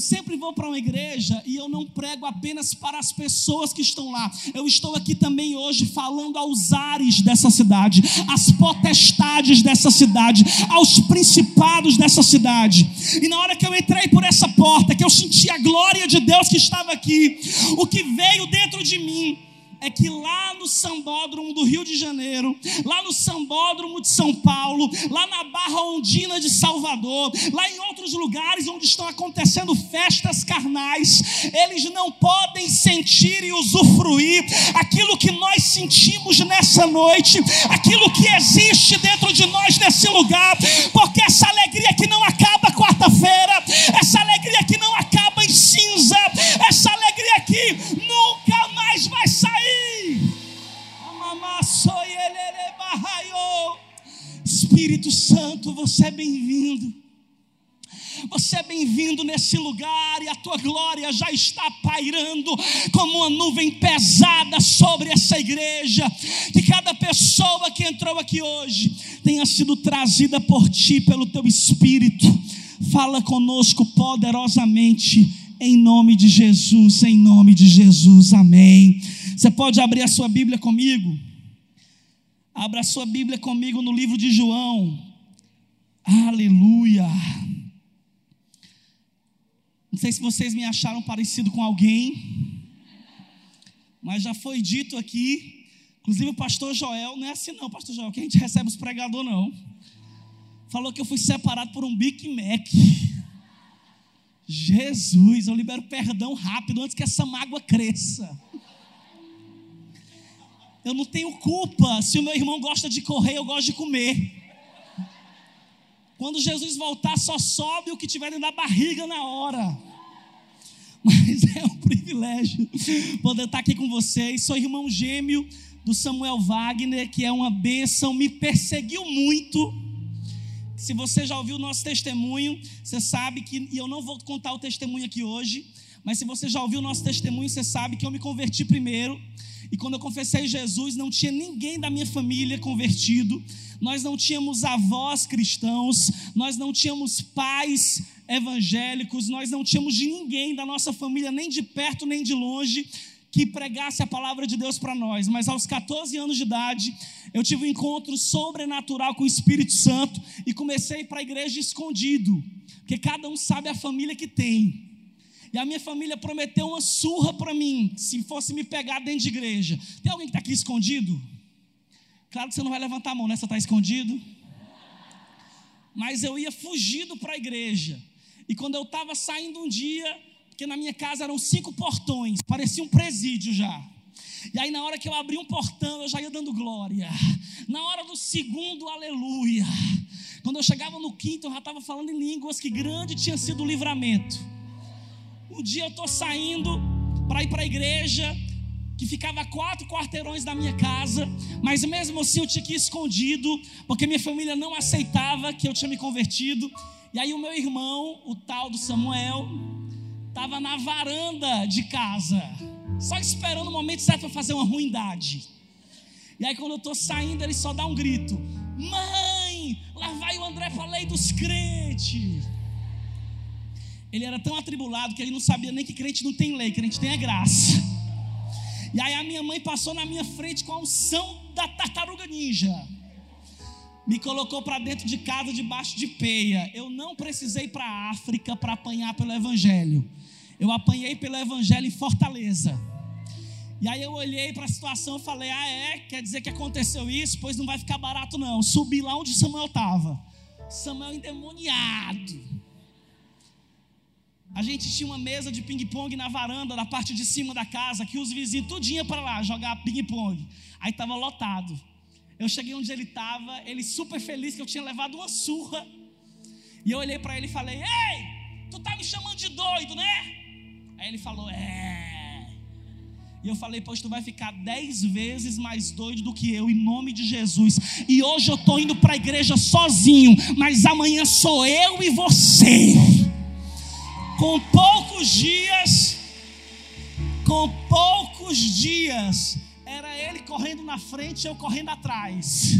sempre vou para uma igreja e eu não prego apenas para as pessoas que estão lá. Eu estou aqui também hoje falando aos ares dessa cidade, às potestades dessa cidade, aos principados dessa cidade. E na hora que eu entrei por essa porta, que eu senti a glória de Deus que estava aqui, o que veio dentro de mim é que lá no Sambódromo do Rio de Janeiro, lá no Sambódromo de São Paulo, lá na Barra Ondina de Salvador, lá em outros lugares onde estão acontecendo festas carnais, eles não podem sentir e usufruir aquilo que nós sentimos nessa noite, aquilo que existe dentro de nós nesse lugar, porque essa alegria que não acaba quarta-feira, essa alegria que não essa alegria que nunca mais vai sair Espírito Santo, você é bem-vindo. Você é bem-vindo nesse lugar e a tua glória já está pairando como uma nuvem pesada sobre essa igreja. Que cada pessoa que entrou aqui hoje tenha sido trazida por ti, pelo teu Espírito. Fala conosco poderosamente, em nome de Jesus, em nome de Jesus, amém. Você pode abrir a sua Bíblia comigo? Abra sua Bíblia comigo no livro de João. Aleluia. Não sei se vocês me acharam parecido com alguém, mas já foi dito aqui, inclusive o pastor Joel, não é assim não, pastor Joel, que a gente recebe os pregadores não. Falou que eu fui separado por um Big Mac. Jesus, eu libero perdão rápido antes que essa mágoa cresça. Eu não tenho culpa se o meu irmão gosta de correr, eu gosto de comer. Quando Jesus voltar, só sobe o que tiver na barriga na hora. Mas é um privilégio poder estar aqui com vocês. Sou irmão gêmeo do Samuel Wagner, que é uma bênção, me perseguiu muito. Se você já ouviu o nosso testemunho, você sabe que, e eu não vou contar o testemunho aqui hoje, mas se você já ouviu o nosso testemunho, você sabe que eu me converti primeiro. E quando eu confessei Jesus, não tinha ninguém da minha família convertido, nós não tínhamos avós cristãos, nós não tínhamos pais evangélicos, nós não tínhamos de ninguém da nossa família, nem de perto nem de longe, que pregasse a palavra de Deus para nós. Mas aos 14 anos de idade, eu tive um encontro sobrenatural com o Espírito Santo e comecei para a igreja escondido, porque cada um sabe a família que tem. E a minha família prometeu uma surra para mim, se fosse me pegar dentro de igreja. Tem alguém que está aqui escondido? Claro que você não vai levantar a mão, né? Você está escondido. Mas eu ia fugido para a igreja. E quando eu estava saindo um dia, porque na minha casa eram cinco portões, parecia um presídio já. E aí, na hora que eu abri um portão, eu já ia dando glória. Na hora do segundo, aleluia. Quando eu chegava no quinto, eu já estava falando em línguas, que grande tinha sido o livramento. Um dia eu estou saindo para ir para a igreja, que ficava a quatro quarteirões da minha casa, mas mesmo assim eu tinha que ir escondido, porque minha família não aceitava que eu tinha me convertido. E aí o meu irmão, o tal do Samuel, estava na varanda de casa, só esperando o momento certo para fazer uma ruindade. E aí quando eu estou saindo, ele só dá um grito: Mãe, lá vai o André para lei dos crentes. Ele era tão atribulado que ele não sabia nem que crente não tem lei, crente tem a graça. E aí a minha mãe passou na minha frente com a unção da tartaruga ninja. Me colocou para dentro de casa debaixo de peia. Eu não precisei para a África para apanhar pelo evangelho. Eu apanhei pelo evangelho em Fortaleza. E aí eu olhei para a situação e falei: "Ah, é? Quer dizer que aconteceu isso? Pois não vai ficar barato não". Subi lá onde Samuel estava. Samuel endemoniado a gente tinha uma mesa de ping-pong na varanda, na parte de cima da casa, que os vizinhos tudinho para lá jogar ping-pong. Aí estava lotado. Eu cheguei onde ele estava, ele super feliz que eu tinha levado uma surra. E eu olhei para ele e falei: Ei, tu tá me chamando de doido, né? Aí ele falou: É. E eu falei: Pois tu vai ficar dez vezes mais doido do que eu, em nome de Jesus. E hoje eu estou indo para a igreja sozinho, mas amanhã sou eu e você com poucos dias, com poucos dias, era ele correndo na frente e eu correndo atrás.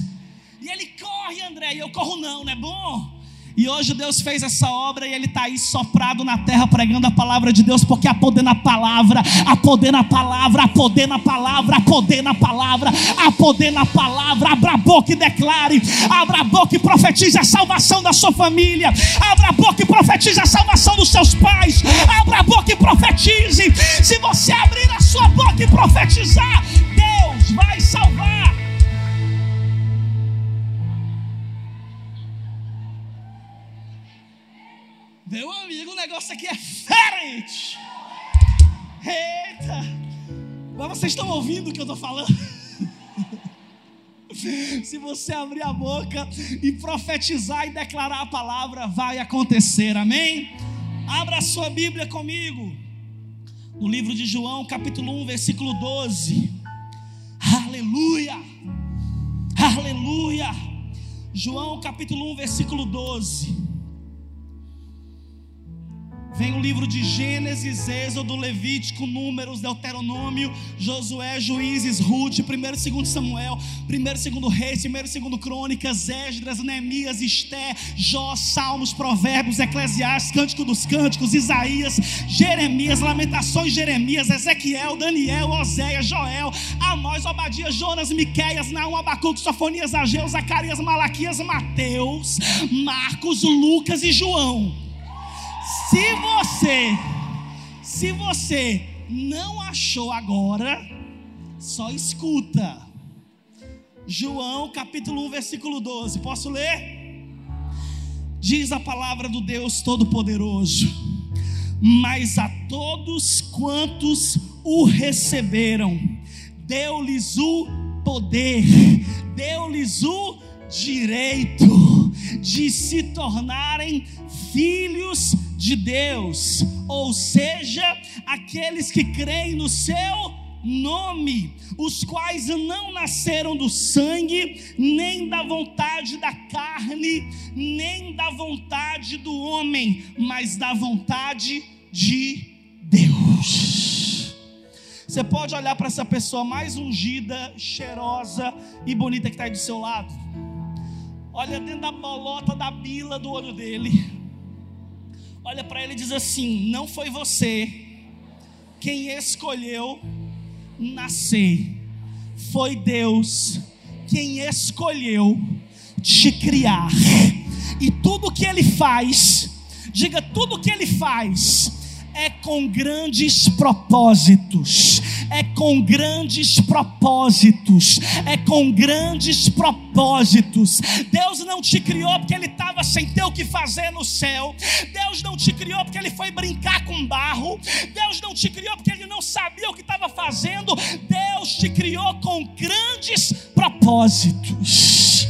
E ele corre, André, e eu corro não, não é bom? E hoje Deus fez essa obra e Ele está aí soprado na terra pregando a palavra de Deus, porque há poder na palavra, há poder na palavra, há poder na palavra, há poder na palavra, há poder na palavra. Abra a boca e declare, abra a boca e profetize a salvação da sua família, abra a boca e profetize a salvação dos seus pais, abra a boca e profetize. Se você abrir a sua boca e profetizar, Vai salvar. Meu amigo, o negócio aqui é diferente. Eita! Mas vocês estão ouvindo o que eu estou falando? Se você abrir a boca e profetizar e declarar a palavra, vai acontecer, amém? Abra a sua Bíblia comigo, no livro de João, capítulo 1, versículo 12. Aleluia! Aleluia! João, capítulo 1, versículo 12. Vem o livro de Gênesis, Êxodo, Levítico, Números, Deuteronômio, Josué, Juízes, Ruth, 1 e 2 Samuel, 1 e 2 Reis, 1 e 2 Crônicas, Esdras, Neemias, Esté, Jó, Salmos, Provérbios, Eclesiastes, Cântico dos Cânticos, Isaías, Jeremias, Lamentações, Jeremias, Ezequiel, Daniel, Oséias, Joel, Amós, Obadias, Jonas, Miqueias, Naum, Abacuque, Sofonias, Ageu, Zacarias, Malaquias, Mateus, Marcos, Lucas e João. Se você, se você não achou agora, só escuta. João capítulo 1, versículo 12. Posso ler? Diz a palavra do Deus Todo-Poderoso: Mas a todos quantos o receberam, deu-lhes o poder, deu-lhes o direito de se tornarem filhos de Deus, ou seja, aqueles que creem no seu nome, os quais não nasceram do sangue, nem da vontade da carne, nem da vontade do homem, mas da vontade de Deus. Você pode olhar para essa pessoa mais ungida, cheirosa e bonita que está aí do seu lado. Olha dentro da bolota da bila do olho dele olha para ele e diz assim: Não foi você quem escolheu nascer, foi Deus quem escolheu te criar. E tudo que ele faz, diga tudo que ele faz, com grandes propósitos, é com grandes propósitos, é com grandes propósitos. Deus não te criou porque Ele estava sem ter o que fazer no céu, Deus não te criou porque Ele foi brincar com barro, Deus não te criou porque Ele não sabia o que estava fazendo, Deus te criou com grandes propósitos.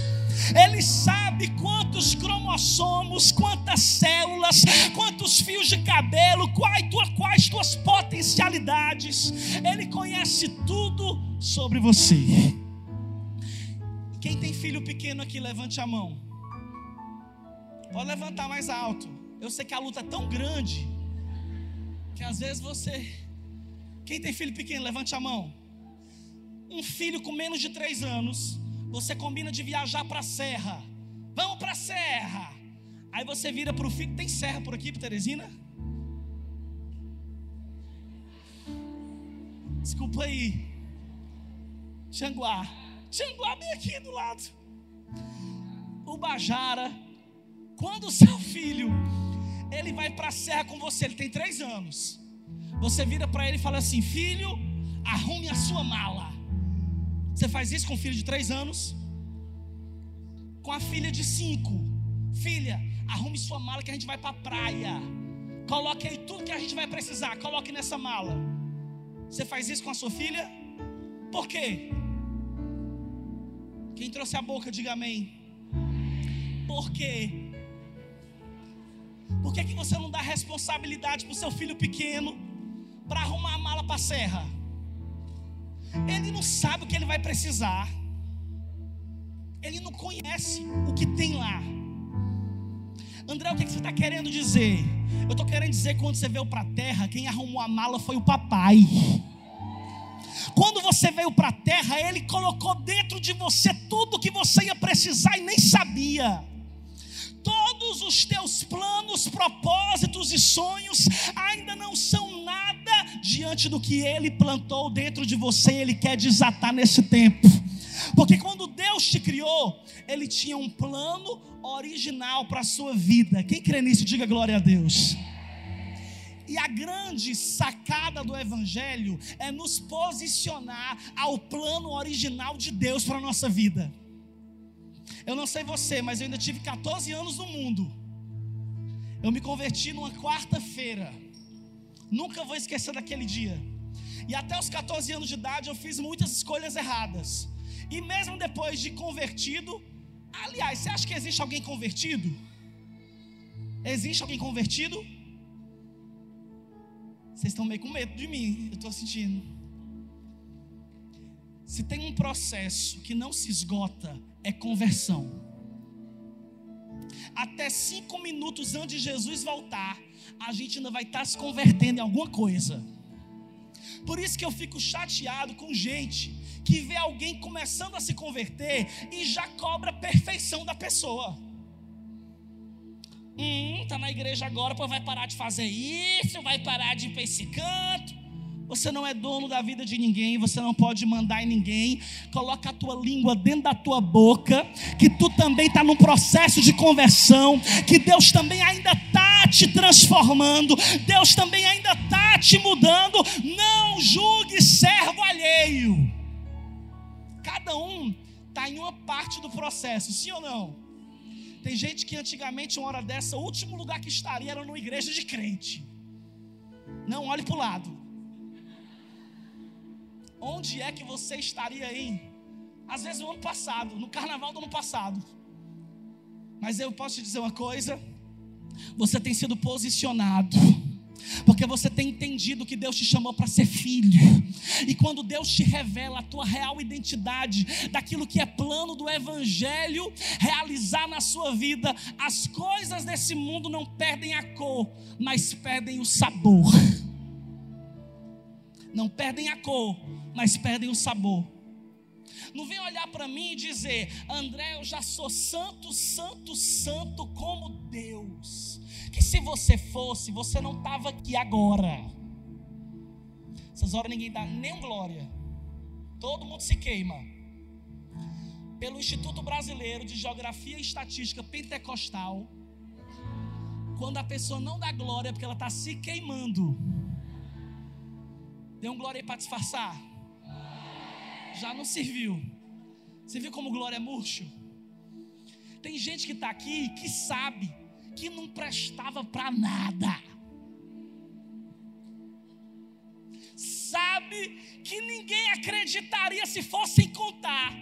Ele sabe quantos cromossomos, quantas células, quantos fios de cabelo, quais, quais tuas potencialidades. Ele conhece tudo sobre você. Quem tem filho pequeno aqui, levante a mão. Pode levantar mais alto. Eu sei que a luta é tão grande que às vezes você. Quem tem filho pequeno, levante a mão. Um filho com menos de três anos você combina de viajar para a serra. Vamos para a serra. Aí você vira para o filho. Tem serra por aqui, Teresina? Desculpa aí. Xanguá. Xanguá bem aqui do lado. O Bajara. Quando o seu filho ele vai para a serra com você, ele tem três anos. Você vira para ele e fala assim: Filho, arrume a sua mala. Você faz isso com um filho de três anos? Com a filha de cinco. Filha, arrume sua mala que a gente vai para a praia. Coloque aí tudo que a gente vai precisar. Coloque nessa mala. Você faz isso com a sua filha? Por quê? Quem trouxe a boca, diga amém. Por quê? Por que, que você não dá responsabilidade para o seu filho pequeno para arrumar a mala para a serra? Ele não sabe o que ele vai precisar. Ele não conhece o que tem lá. André, o que você está querendo dizer? Eu estou querendo dizer que quando você veio para a terra, quem arrumou a mala foi o papai. Quando você veio para a terra, ele colocou dentro de você tudo que você ia precisar e nem sabia. Todos os teus planos, propósitos e sonhos ainda não são nada diante do que Ele plantou dentro de você, Ele quer desatar nesse tempo. Porque quando Deus te criou, Ele tinha um plano original para a sua vida. Quem crê nisso, diga glória a Deus. E a grande sacada do Evangelho é nos posicionar ao plano original de Deus para a nossa vida. Eu não sei você, mas eu ainda tive 14 anos no mundo. Eu me converti numa quarta-feira. Nunca vou esquecer daquele dia. E até os 14 anos de idade eu fiz muitas escolhas erradas. E mesmo depois de convertido, aliás, você acha que existe alguém convertido? Existe alguém convertido? Vocês estão meio com medo de mim, eu estou sentindo. Se tem um processo que não se esgota, é conversão. Até cinco minutos antes de Jesus voltar, a gente ainda vai estar se convertendo em alguma coisa. Por isso que eu fico chateado com gente que vê alguém começando a se converter e já cobra perfeição da pessoa. Hum, tá na igreja agora, pois vai parar de fazer isso, vai parar de ir para esse canto. Você não é dono da vida de ninguém, você não pode mandar em ninguém. Coloca a tua língua dentro da tua boca, que tu também está num processo de conversão, que Deus também ainda está te transformando, Deus também ainda está te mudando. Não julgue servo alheio. Cada um está em uma parte do processo, sim ou não? Tem gente que antigamente, uma hora dessa, o último lugar que estaria era numa igreja de crente. Não olhe para o lado. Onde é que você estaria aí? Às vezes no ano passado, no carnaval do ano passado. Mas eu posso te dizer uma coisa: você tem sido posicionado. Porque você tem entendido que Deus te chamou para ser filho. E quando Deus te revela a tua real identidade, daquilo que é plano do Evangelho realizar na sua vida, as coisas desse mundo não perdem a cor, mas perdem o sabor. Não perdem a cor, mas perdem o sabor. Não vem olhar para mim e dizer, André, eu já sou santo, santo, santo como Deus. Que se você fosse, você não estava aqui agora. Essas horas ninguém dá nem glória. Todo mundo se queima. Pelo Instituto Brasileiro de Geografia e Estatística Pentecostal, quando a pessoa não dá glória é porque ela está se queimando. Dê um glória aí para disfarçar. Já não serviu. Você viu como glória é murcho? Tem gente que está aqui que sabe que não prestava para nada. Sabe que ninguém acreditaria se fossem contar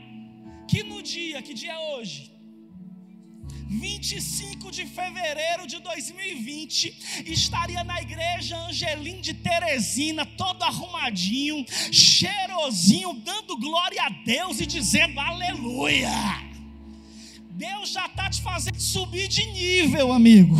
que no dia, que dia é hoje? 25 de fevereiro de 2020, estaria na igreja Angelim de Teresina, todo arrumadinho, cheirosinho, dando glória a Deus e dizendo aleluia. Deus já está te fazendo subir de nível, amigo.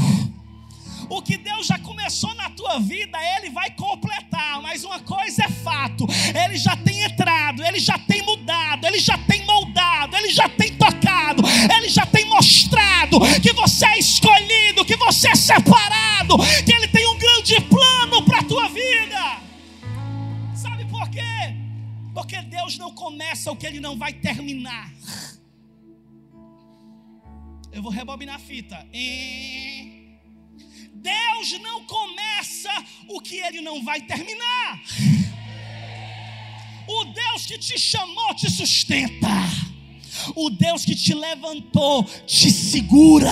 O que Deus já começou na tua vida, Ele vai completar. Mas uma coisa é fato: Ele já tem entrado, Ele já tem mudado, Ele já tem moldado, Ele já tem tocado, Ele já tem mostrado que você é escolhido, que você é separado, que Ele tem um grande plano para a tua vida. Sabe por quê? Porque Deus não começa o que Ele não vai terminar. Eu vou rebobinar a fita. E Deus não começa o que Ele não vai terminar. O Deus que te chamou te sustenta. O Deus que te levantou te segura.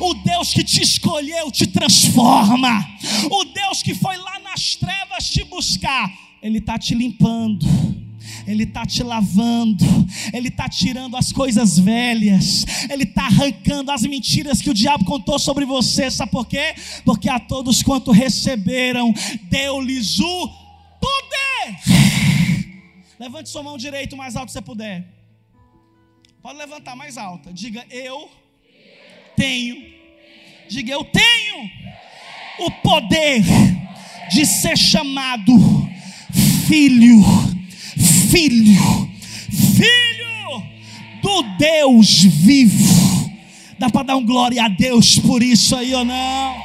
O Deus que te escolheu te transforma. O Deus que foi lá nas trevas te buscar, Ele está te limpando. Ele está te lavando, Ele está tirando as coisas velhas, Ele está arrancando as mentiras que o diabo contou sobre você. Sabe por quê? Porque a todos quanto receberam, deu-lhes o poder. Levante sua mão direita o mais alto que você puder. Pode levantar mais alta. Diga eu tenho. Diga eu tenho o poder de ser chamado filho filho, filho do Deus vivo. Dá para dar um glória a Deus por isso aí ou não?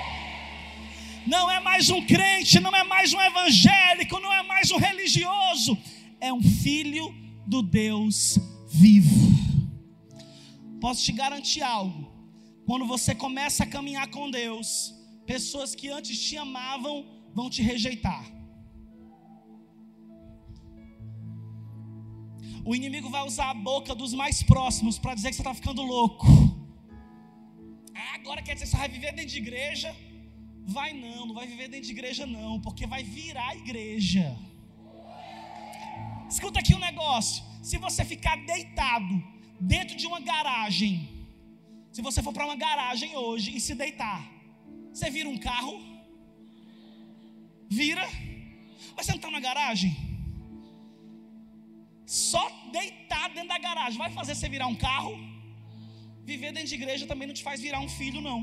Não é mais um crente, não é mais um evangélico, não é mais um religioso, é um filho do Deus vivo. Posso te garantir algo: quando você começa a caminhar com Deus, pessoas que antes te amavam vão te rejeitar. O inimigo vai usar a boca dos mais próximos para dizer que você está ficando louco. Ah, agora quer dizer que você vai viver dentro de igreja? Vai não, não vai viver dentro de igreja não, porque vai virar igreja. Escuta aqui um negócio: se você ficar deitado dentro de uma garagem, se você for para uma garagem hoje e se deitar, você vira um carro? Vira? Mas você não está na garagem? Só deitar dentro da garagem vai fazer você virar um carro? Viver dentro de igreja também não te faz virar um filho, não.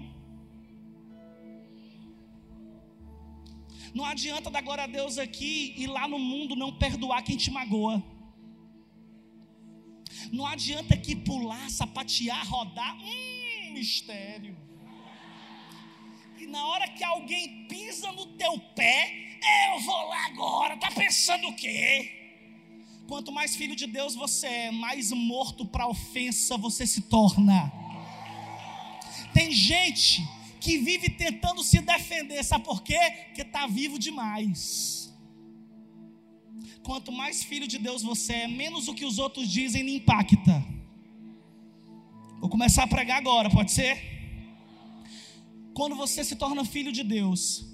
Não adianta dar glória a Deus aqui e lá no mundo não perdoar quem te magoa. Não adianta aqui pular, sapatear, rodar. Hum, mistério. E na hora que alguém pisa no teu pé, eu vou lá agora. Tá pensando o quê? Quanto mais filho de Deus você é, mais morto para ofensa você se torna. Tem gente que vive tentando se defender, sabe por quê? Porque está vivo demais. Quanto mais filho de Deus você é, menos o que os outros dizem lhe impacta. Vou começar a pregar agora, pode ser? Quando você se torna filho de Deus,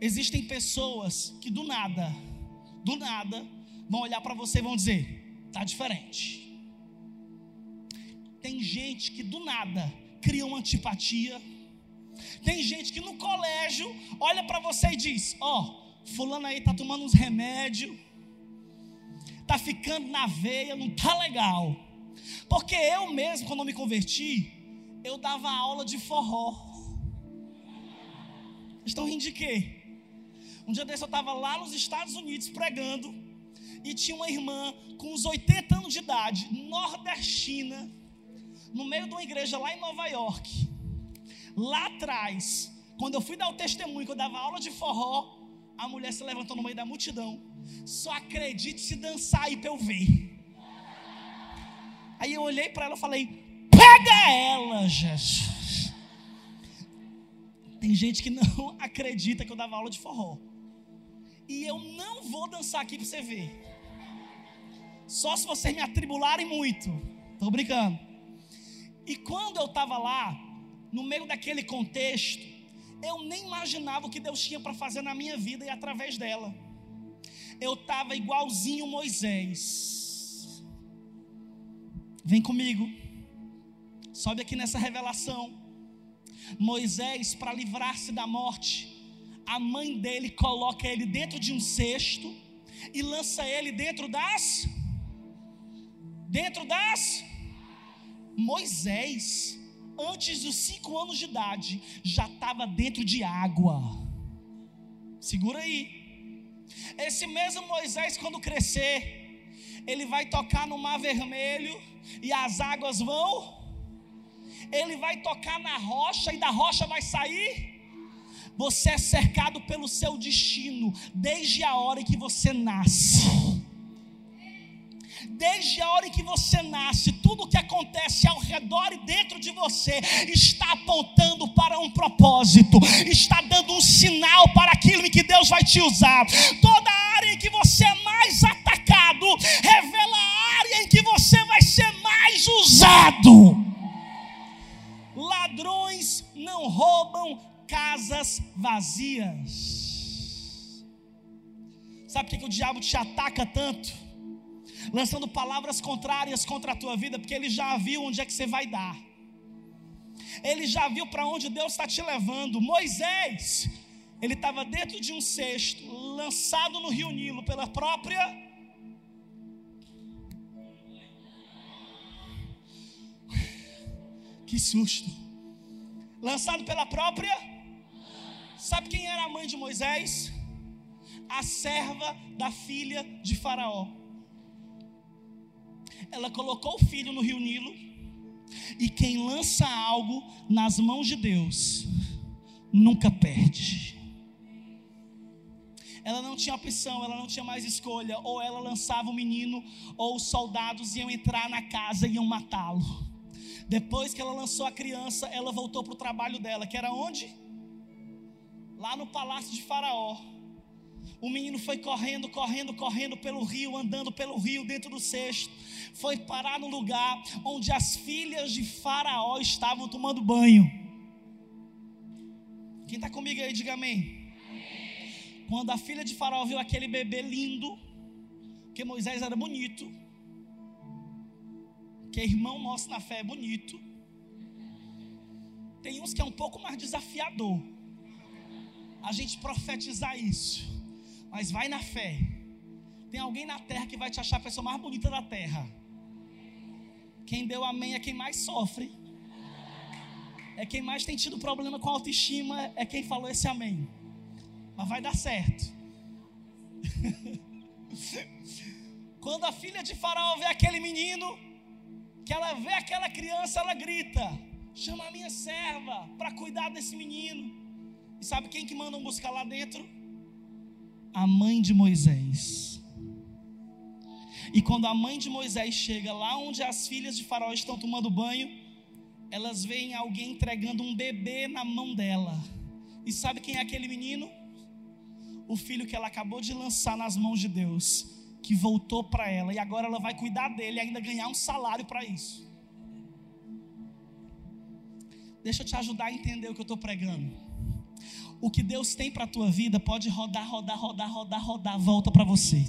existem pessoas que do nada, do nada, vão olhar para você e vão dizer: está diferente. Tem gente que do nada cria uma antipatia. Tem gente que no colégio olha para você e diz: Ó, oh, fulano aí tá tomando uns remédios, tá ficando na veia, não tá legal. Porque eu mesmo, quando eu me converti, eu dava aula de forró. Estão rindo de quê? Um dia desse eu estava lá nos Estados Unidos pregando e tinha uma irmã com uns 80 anos de idade, nordestina, no meio de uma igreja lá em Nova York. Lá atrás, quando eu fui dar o testemunho, que eu dava aula de forró, a mulher se levantou no meio da multidão. Só acredite se dançar aí para eu ver. Aí eu olhei para ela e falei: Pega ela, Jesus. Tem gente que não acredita que eu dava aula de forró. E eu não vou dançar aqui para você ver. Só se vocês me atribularem muito. Estou brincando. E quando eu estava lá, no meio daquele contexto, eu nem imaginava o que Deus tinha para fazer na minha vida e através dela. Eu estava igualzinho Moisés. Vem comigo. Sobe aqui nessa revelação. Moisés, para livrar-se da morte, a mãe dele coloca ele dentro de um cesto e lança ele dentro das dentro das. Moisés, antes dos cinco anos de idade, já estava dentro de água. Segura aí. Esse mesmo Moisés, quando crescer, ele vai tocar no mar vermelho e as águas vão. Ele vai tocar na rocha e da rocha vai sair. Você é cercado pelo seu destino desde a hora em que você nasce. Desde a hora em que você nasce, tudo o que acontece ao redor e dentro de você está apontando para um propósito, está dando um sinal para aquilo em que Deus vai te usar. Toda área em que você é mais atacado, revela a área em que você vai ser mais usado. Ladrões não roubam casas vazias. Sabe por que o diabo te ataca tanto? Lançando palavras contrárias contra a tua vida, porque ele já viu onde é que você vai dar. Ele já viu para onde Deus está te levando. Moisés, ele estava dentro de um cesto, lançado no rio Nilo pela própria. Que susto! Lançado pela própria. Sabe quem era a mãe de Moisés? A serva da filha de Faraó ela colocou o filho no rio Nilo E quem lança algo nas mãos de Deus, nunca perde. Ela não tinha opção, ela não tinha mais escolha. Ou ela lançava o menino, ou os soldados iam entrar na casa e iam matá-lo. Depois que ela lançou a criança, ela voltou para o trabalho dela, que era onde? Lá no palácio de Faraó. O menino foi correndo, correndo, correndo pelo rio, andando pelo rio dentro do cesto. Foi parar no lugar onde as filhas de Faraó estavam tomando banho. Quem está comigo aí, diga amém. Quando a filha de Faraó viu aquele bebê lindo, que Moisés era bonito, que irmão nosso na fé é bonito, tem uns que é um pouco mais desafiador. A gente profetizar isso mas vai na fé. Tem alguém na terra que vai te achar a pessoa mais bonita da terra. Quem deu amém é quem mais sofre. É quem mais tem tido problema com autoestima, é quem falou esse amém. Mas vai dar certo. Quando a filha de Faraó vê aquele menino, que ela vê aquela criança, ela grita: chama a minha serva para cuidar desse menino. E sabe quem que mandam buscar lá dentro? A mãe de Moisés. E quando a mãe de Moisés chega lá onde as filhas de Faraó estão tomando banho, elas veem alguém entregando um bebê na mão dela. E sabe quem é aquele menino? O filho que ela acabou de lançar nas mãos de Deus, que voltou para ela e agora ela vai cuidar dele e ainda ganhar um salário para isso. Deixa eu te ajudar a entender o que eu estou pregando o que Deus tem para a tua vida pode rodar, rodar, rodar, rodar, rodar, volta para você.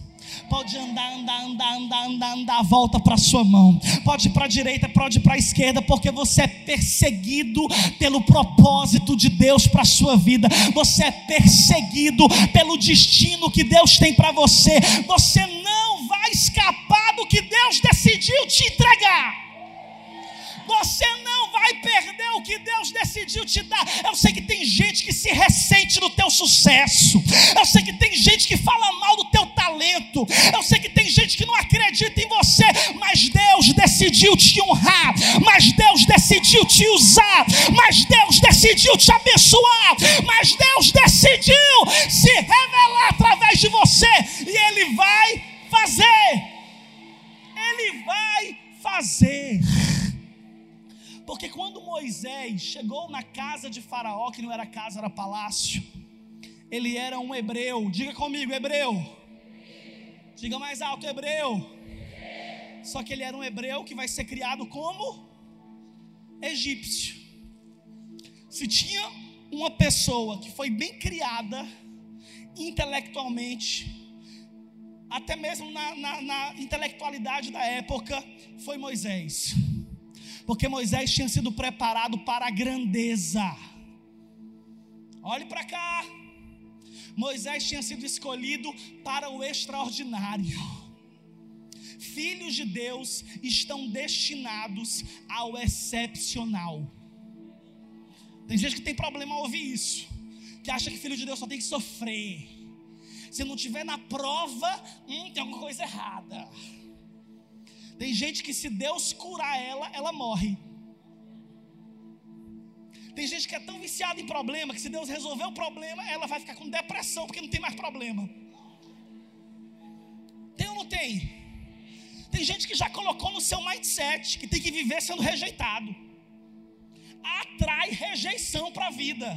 Pode andar, andar, andar, andar, andar, andar, volta para sua mão. Pode ir para a direita, pode ir para a esquerda, porque você é perseguido pelo propósito de Deus para a sua vida. Você é perseguido pelo destino que Deus tem para você. Você não vai escapar do que Deus decidiu te entregar. Você não vai perder o que Deus decidiu te dar. Eu sei que tem gente que se ressente do teu sucesso. Eu sei que tem gente que fala mal do teu talento. Eu sei que tem gente que não acredita em você, mas Deus decidiu te honrar. Mas Deus decidiu te usar. Mas Deus decidiu te abençoar. Mas Deus decidiu se revelar através de você e ele vai fazer. Ele vai fazer. Porque quando Moisés chegou na casa de Faraó, que não era casa, era palácio, ele era um hebreu. Diga comigo, hebreu. Diga mais alto, hebreu. Só que ele era um hebreu que vai ser criado como egípcio. Se tinha uma pessoa que foi bem criada intelectualmente, até mesmo na, na, na intelectualidade da época, foi Moisés porque Moisés tinha sido preparado para a grandeza. Olhe para cá. Moisés tinha sido escolhido para o extraordinário. Filhos de Deus estão destinados ao excepcional. Tem gente que tem problema a ouvir isso, que acha que filho de Deus só tem que sofrer. Se não tiver na prova, hum, tem alguma coisa errada. Tem gente que se Deus curar ela, ela morre. Tem gente que é tão viciada em problema que se Deus resolver o problema, ela vai ficar com depressão porque não tem mais problema. Tem ou não tem? Tem gente que já colocou no seu mindset que tem que viver sendo rejeitado. Atrai rejeição para a vida.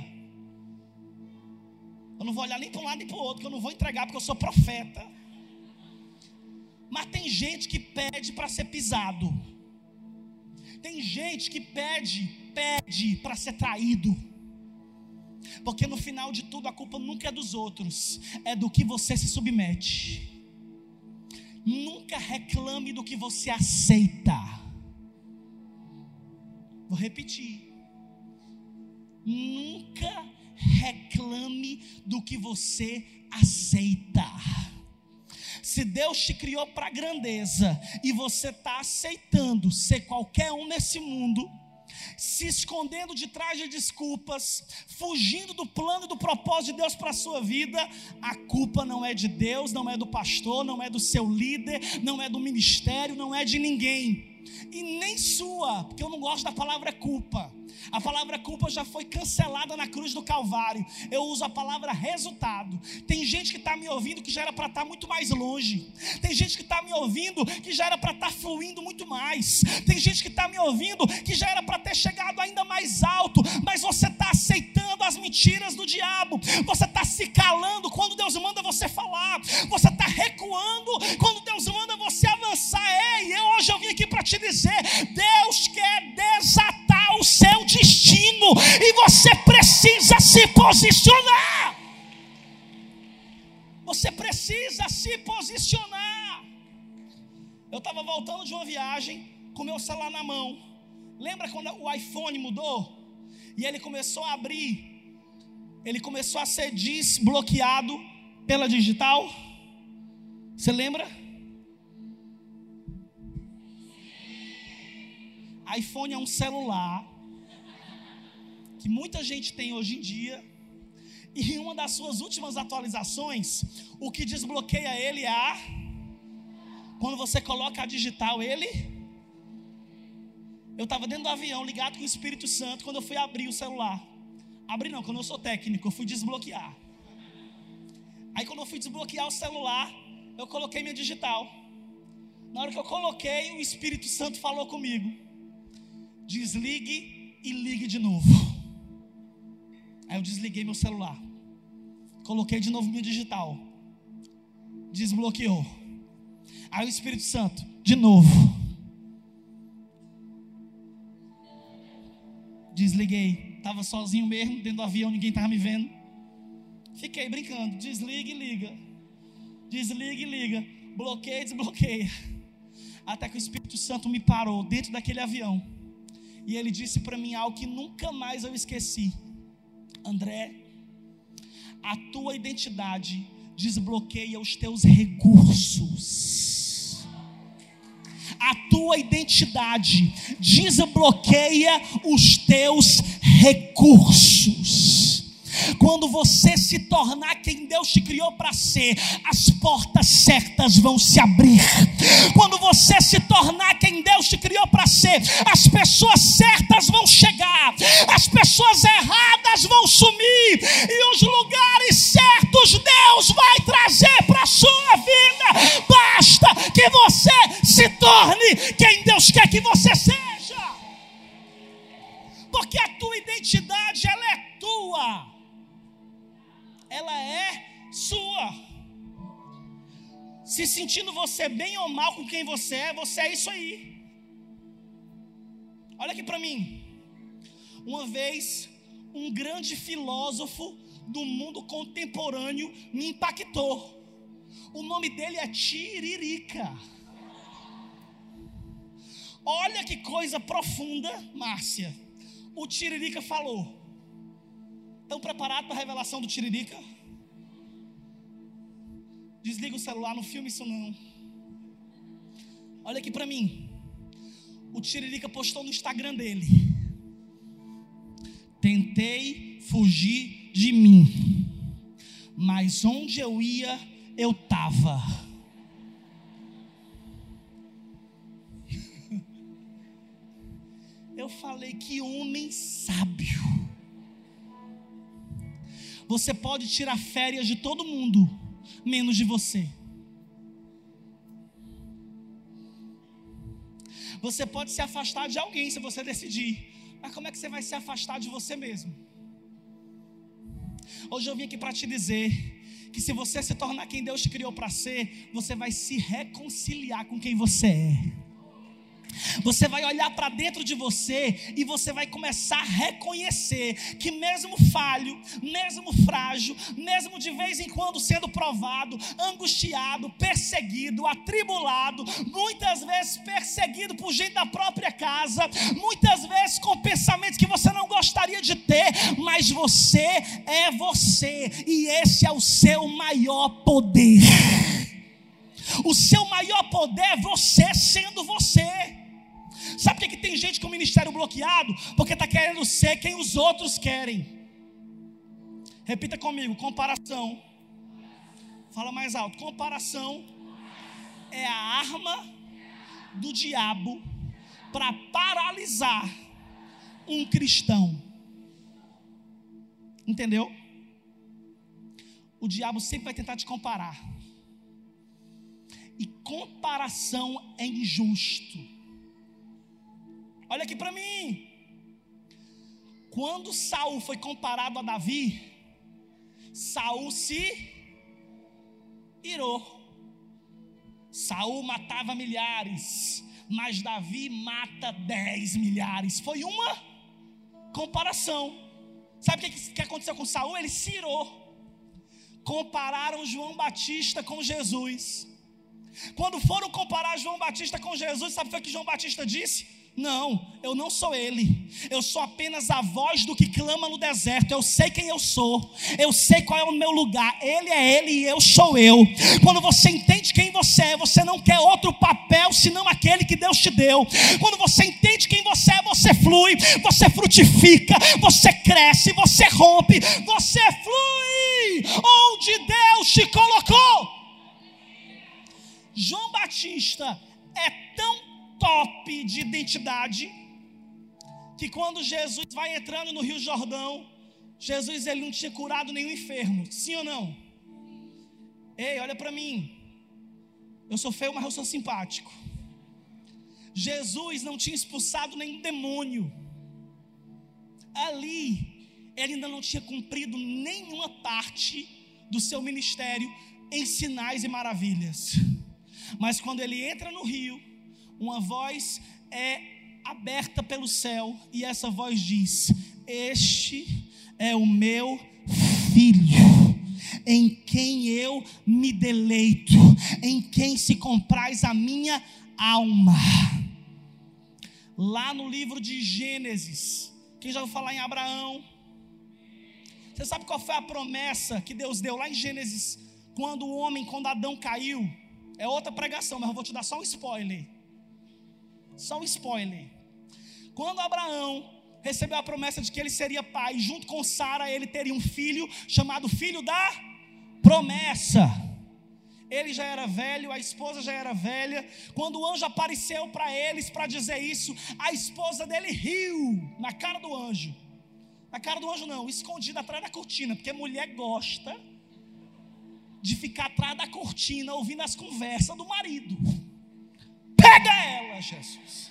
Eu não vou olhar nem para um lado nem para o outro, que eu não vou entregar porque eu sou profeta. Mas tem gente que pede para ser pisado. Tem gente que pede, pede para ser traído. Porque no final de tudo a culpa nunca é dos outros, é do que você se submete. Nunca reclame do que você aceita. Vou repetir. Nunca reclame do que você aceita. Se Deus te criou para grandeza e você está aceitando ser qualquer um nesse mundo, se escondendo de trás de desculpas, fugindo do plano e do propósito de Deus para a sua vida, a culpa não é de Deus, não é do pastor, não é do seu líder, não é do ministério, não é de ninguém. e nem sua, porque eu não gosto da palavra culpa. A palavra culpa já foi cancelada na cruz do Calvário. Eu uso a palavra resultado. Tem gente que está me ouvindo que já era para estar tá muito mais longe. Tem gente que está me ouvindo que já era para estar tá fluindo muito mais. Tem gente que está me ouvindo que já era para ter chegado ainda mais alto. Mas você está aceitando as mentiras do diabo. Você está se calando quando Deus manda você falar. Você está recuando quando Deus manda você avançar. Ei, eu, hoje eu vim aqui para te dizer: Deus quer desatar o seu destino e você precisa se posicionar. Você precisa se posicionar. Eu estava voltando de uma viagem com meu celular na mão. Lembra quando o iPhone mudou? E ele começou a abrir, ele começou a ser desbloqueado pela digital. Você lembra? iPhone é um celular que muita gente tem hoje em dia, e em uma das suas últimas atualizações, o que desbloqueia ele é a. Quando você coloca a digital, ele. Eu estava dentro do avião ligado com o Espírito Santo quando eu fui abrir o celular. Abrir não, quando eu sou técnico, eu fui desbloquear. Aí quando eu fui desbloquear o celular, eu coloquei minha digital. Na hora que eu coloquei, o Espírito Santo falou comigo: desligue e ligue de novo. Aí eu desliguei meu celular. Coloquei de novo minha digital. Desbloqueou. Aí o Espírito Santo, de novo. Desliguei. Estava sozinho mesmo, dentro do avião, ninguém estava me vendo. Fiquei brincando. Desliga e liga. Desliga e liga. Bloqueia e desbloqueia. Até que o Espírito Santo me parou dentro daquele avião. E ele disse para mim algo que nunca mais eu esqueci. André, a tua identidade desbloqueia os teus recursos. A tua identidade desbloqueia os teus recursos. Quando você se tornar quem Deus te criou para ser, as portas certas vão se abrir. Quando você se tornar quem Deus te criou para ser, as pessoas certas vão chegar, as pessoas erradas vão sumir, e os lugares certos Deus vai trazer para a sua vida. Basta que você se torne quem Deus quer que você seja. Porque a tua identidade ela é tua ela é sua. Se sentindo você bem ou mal com quem você é, você é isso aí. Olha aqui para mim. Uma vez, um grande filósofo do mundo contemporâneo me impactou. O nome dele é Tiririca. Olha que coisa profunda, Márcia. O Tiririca falou. Estão preparados para a revelação do Tiririca? Desliga o celular, não filme isso não. Olha aqui para mim. O Tiririca postou no Instagram dele. Tentei fugir de mim, mas onde eu ia, eu estava. Eu falei que homem sábio. Você pode tirar férias de todo mundo, menos de você. Você pode se afastar de alguém se você decidir, mas como é que você vai se afastar de você mesmo? Hoje eu vim aqui para te dizer que se você se tornar quem Deus te criou para ser, você vai se reconciliar com quem você é. Você vai olhar para dentro de você e você vai começar a reconhecer que, mesmo falho, mesmo frágil, mesmo de vez em quando sendo provado, angustiado, perseguido, atribulado, muitas vezes perseguido por gente da própria casa, muitas vezes com pensamentos que você não gostaria de ter, mas você é você e esse é o seu maior poder. O seu maior poder é você sendo você. Sabe por que, que tem gente com o ministério bloqueado? Porque está querendo ser quem os outros querem. Repita comigo: comparação. Fala mais alto: comparação é a arma do diabo para paralisar um cristão. Entendeu? O diabo sempre vai tentar te comparar. E comparação é injusto. Olha aqui para mim. Quando Saul foi comparado a Davi, Saul se irou. Saul matava milhares, mas Davi mata dez milhares. Foi uma comparação. Sabe o que, que aconteceu com Saul? Ele se irou. Compararam João Batista com Jesus. Quando foram comparar João Batista com Jesus, sabe o que João Batista disse? Não, eu não sou ele. Eu sou apenas a voz do que clama no deserto. Eu sei quem eu sou. Eu sei qual é o meu lugar. Ele é ele e eu sou eu. Quando você entende quem você é, você não quer outro papel senão aquele que Deus te deu. Quando você entende quem você é, você flui, você frutifica, você cresce, você rompe, você flui onde Deus te colocou. João Batista é tão top de identidade que quando Jesus vai entrando no Rio Jordão, Jesus ele não tinha curado nenhum enfermo, sim ou não? Ei, olha para mim. Eu sou feio, mas eu sou simpático. Jesus não tinha expulsado nenhum demônio. Ali, ele ainda não tinha cumprido nenhuma parte do seu ministério em sinais e maravilhas. Mas quando ele entra no rio, uma voz é aberta pelo céu e essa voz diz: Este é o meu filho, em quem eu me deleito, em quem se compraz a minha alma. Lá no livro de Gênesis, quem já ouviu falar em Abraão? Você sabe qual foi a promessa que Deus deu lá em Gênesis, quando o homem, quando Adão caiu? É outra pregação, mas eu vou te dar só um spoiler. Só um spoiler. Quando Abraão recebeu a promessa de que ele seria pai, junto com Sara, ele teria um filho chamado filho da promessa. Ele já era velho, a esposa já era velha. Quando o anjo apareceu para eles para dizer isso, a esposa dele riu na cara do anjo. Na cara do anjo, não, escondida atrás da cortina, porque mulher gosta de ficar atrás da cortina ouvindo as conversas do marido. Pega ela, Jesus.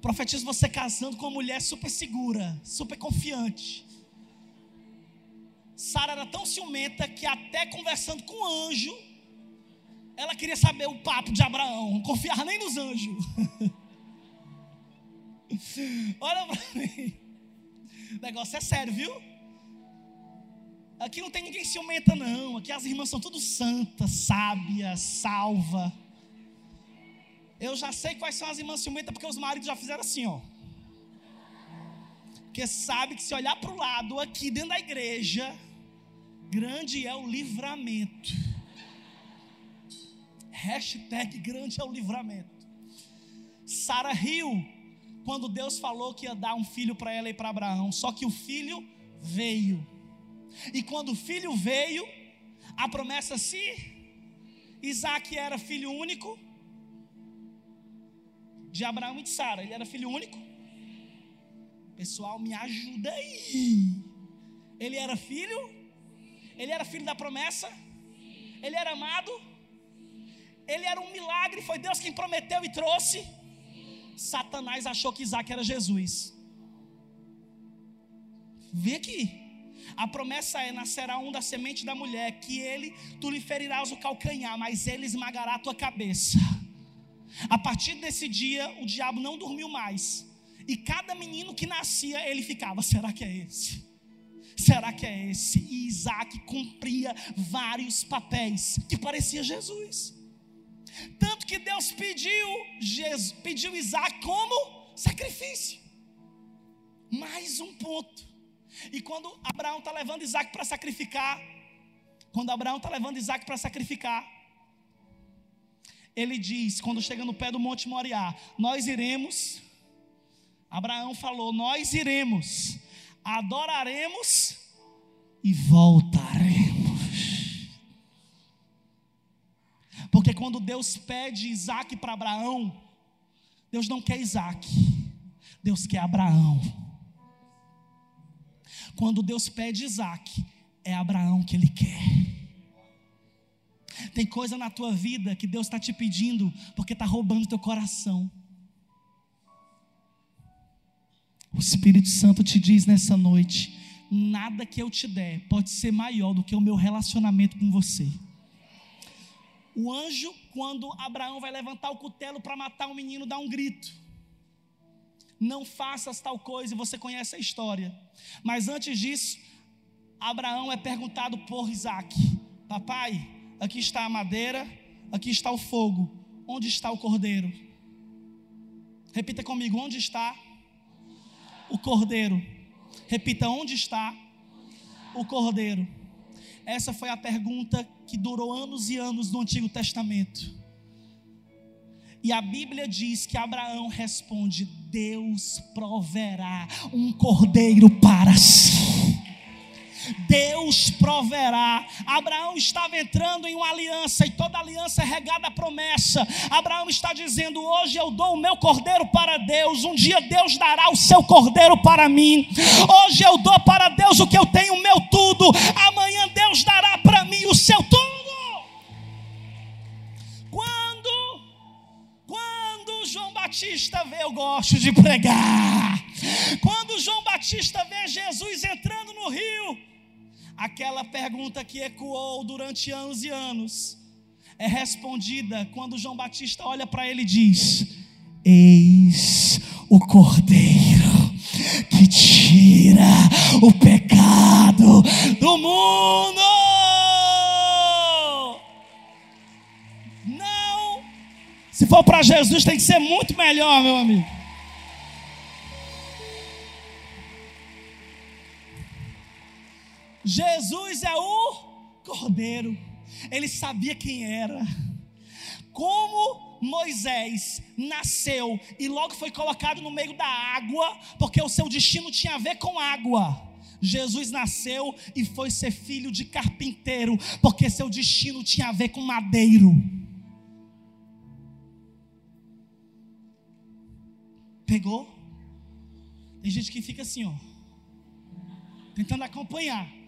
Profetizo você casando com uma mulher super segura, super confiante. Sara era tão ciumenta que até conversando com o anjo, ela queria saber o papo de Abraão, não confiava nem nos anjos. Olha para mim. O negócio é sério, viu? Aqui não tem ninguém ciumenta, não. Aqui as irmãs são tudo santas, sábias, salva. Eu já sei quais são as irmãs ciumentas, porque os maridos já fizeram assim, ó. Porque sabe que se olhar para o lado, aqui dentro da igreja, grande é o livramento. Hashtag grande é o livramento. Sara riu quando Deus falou que ia dar um filho para ela e para Abraão. Só que o filho veio. E quando o filho veio, a promessa se Isaac era filho único, de Abraão e de Sara. Ele era filho único. Pessoal, me ajuda aí. Ele era filho? Ele era filho da promessa? Ele era amado? Ele era um milagre, foi Deus quem prometeu e trouxe. Satanás achou que Isaac era Jesus. Vê aqui. A promessa é: nascerá um da semente da mulher, que ele, tu lhe ferirás o calcanhar, mas ele esmagará a tua cabeça. A partir desse dia, o diabo não dormiu mais. E cada menino que nascia, ele ficava: será que é esse? Será que é esse? E Isaac cumpria vários papéis que parecia Jesus. Tanto que Deus pediu, Jesus, pediu Isaac como sacrifício. Mais um ponto. E quando Abraão está levando Isaac para sacrificar, quando Abraão está levando Isaac para sacrificar, ele diz, quando chega no pé do Monte Moriá: Nós iremos. Abraão falou: Nós iremos, adoraremos e voltaremos. Porque quando Deus pede Isaac para Abraão, Deus não quer Isaac, Deus quer Abraão. Quando Deus pede Isaac, é Abraão que ele quer. Tem coisa na tua vida que Deus está te pedindo porque está roubando teu coração. O Espírito Santo te diz nessa noite: nada que eu te der pode ser maior do que o meu relacionamento com você. O anjo, quando Abraão vai levantar o cutelo para matar o menino, dá um grito. Não faças tal coisa, e você conhece a história. Mas antes disso, Abraão é perguntado por Isaac: Papai, aqui está a madeira, aqui está o fogo, onde está o cordeiro? Repita comigo: onde está o cordeiro. Repita: onde está o cordeiro? Essa foi a pergunta que durou anos e anos no Antigo Testamento. E a Bíblia diz que Abraão responde: Deus proverá um cordeiro para si. Deus proverá. Abraão estava entrando em uma aliança e toda aliança é regada a promessa. Abraão está dizendo: Hoje eu dou o meu cordeiro para Deus, um dia Deus dará o seu cordeiro para mim. Hoje eu dou para Deus o que eu tenho, o meu tudo. Amanhã Deus dará para mim o seu tudo. Quando, quando João Batista vê, eu gosto de pregar. Quando João Batista vê Jesus entrando no rio, aquela pergunta que ecoou durante anos e anos, é respondida quando João Batista olha para ele e diz: Eis o Cordeiro que tira o pecado do mundo. Não, se for para Jesus, tem que ser muito melhor, meu amigo. Jesus é o Cordeiro. Ele sabia quem era. Como Moisés nasceu e logo foi colocado no meio da água, porque o seu destino tinha a ver com água. Jesus nasceu e foi ser filho de carpinteiro, porque seu destino tinha a ver com madeiro. Pegou? Tem gente que fica assim, ó, tentando acompanhar.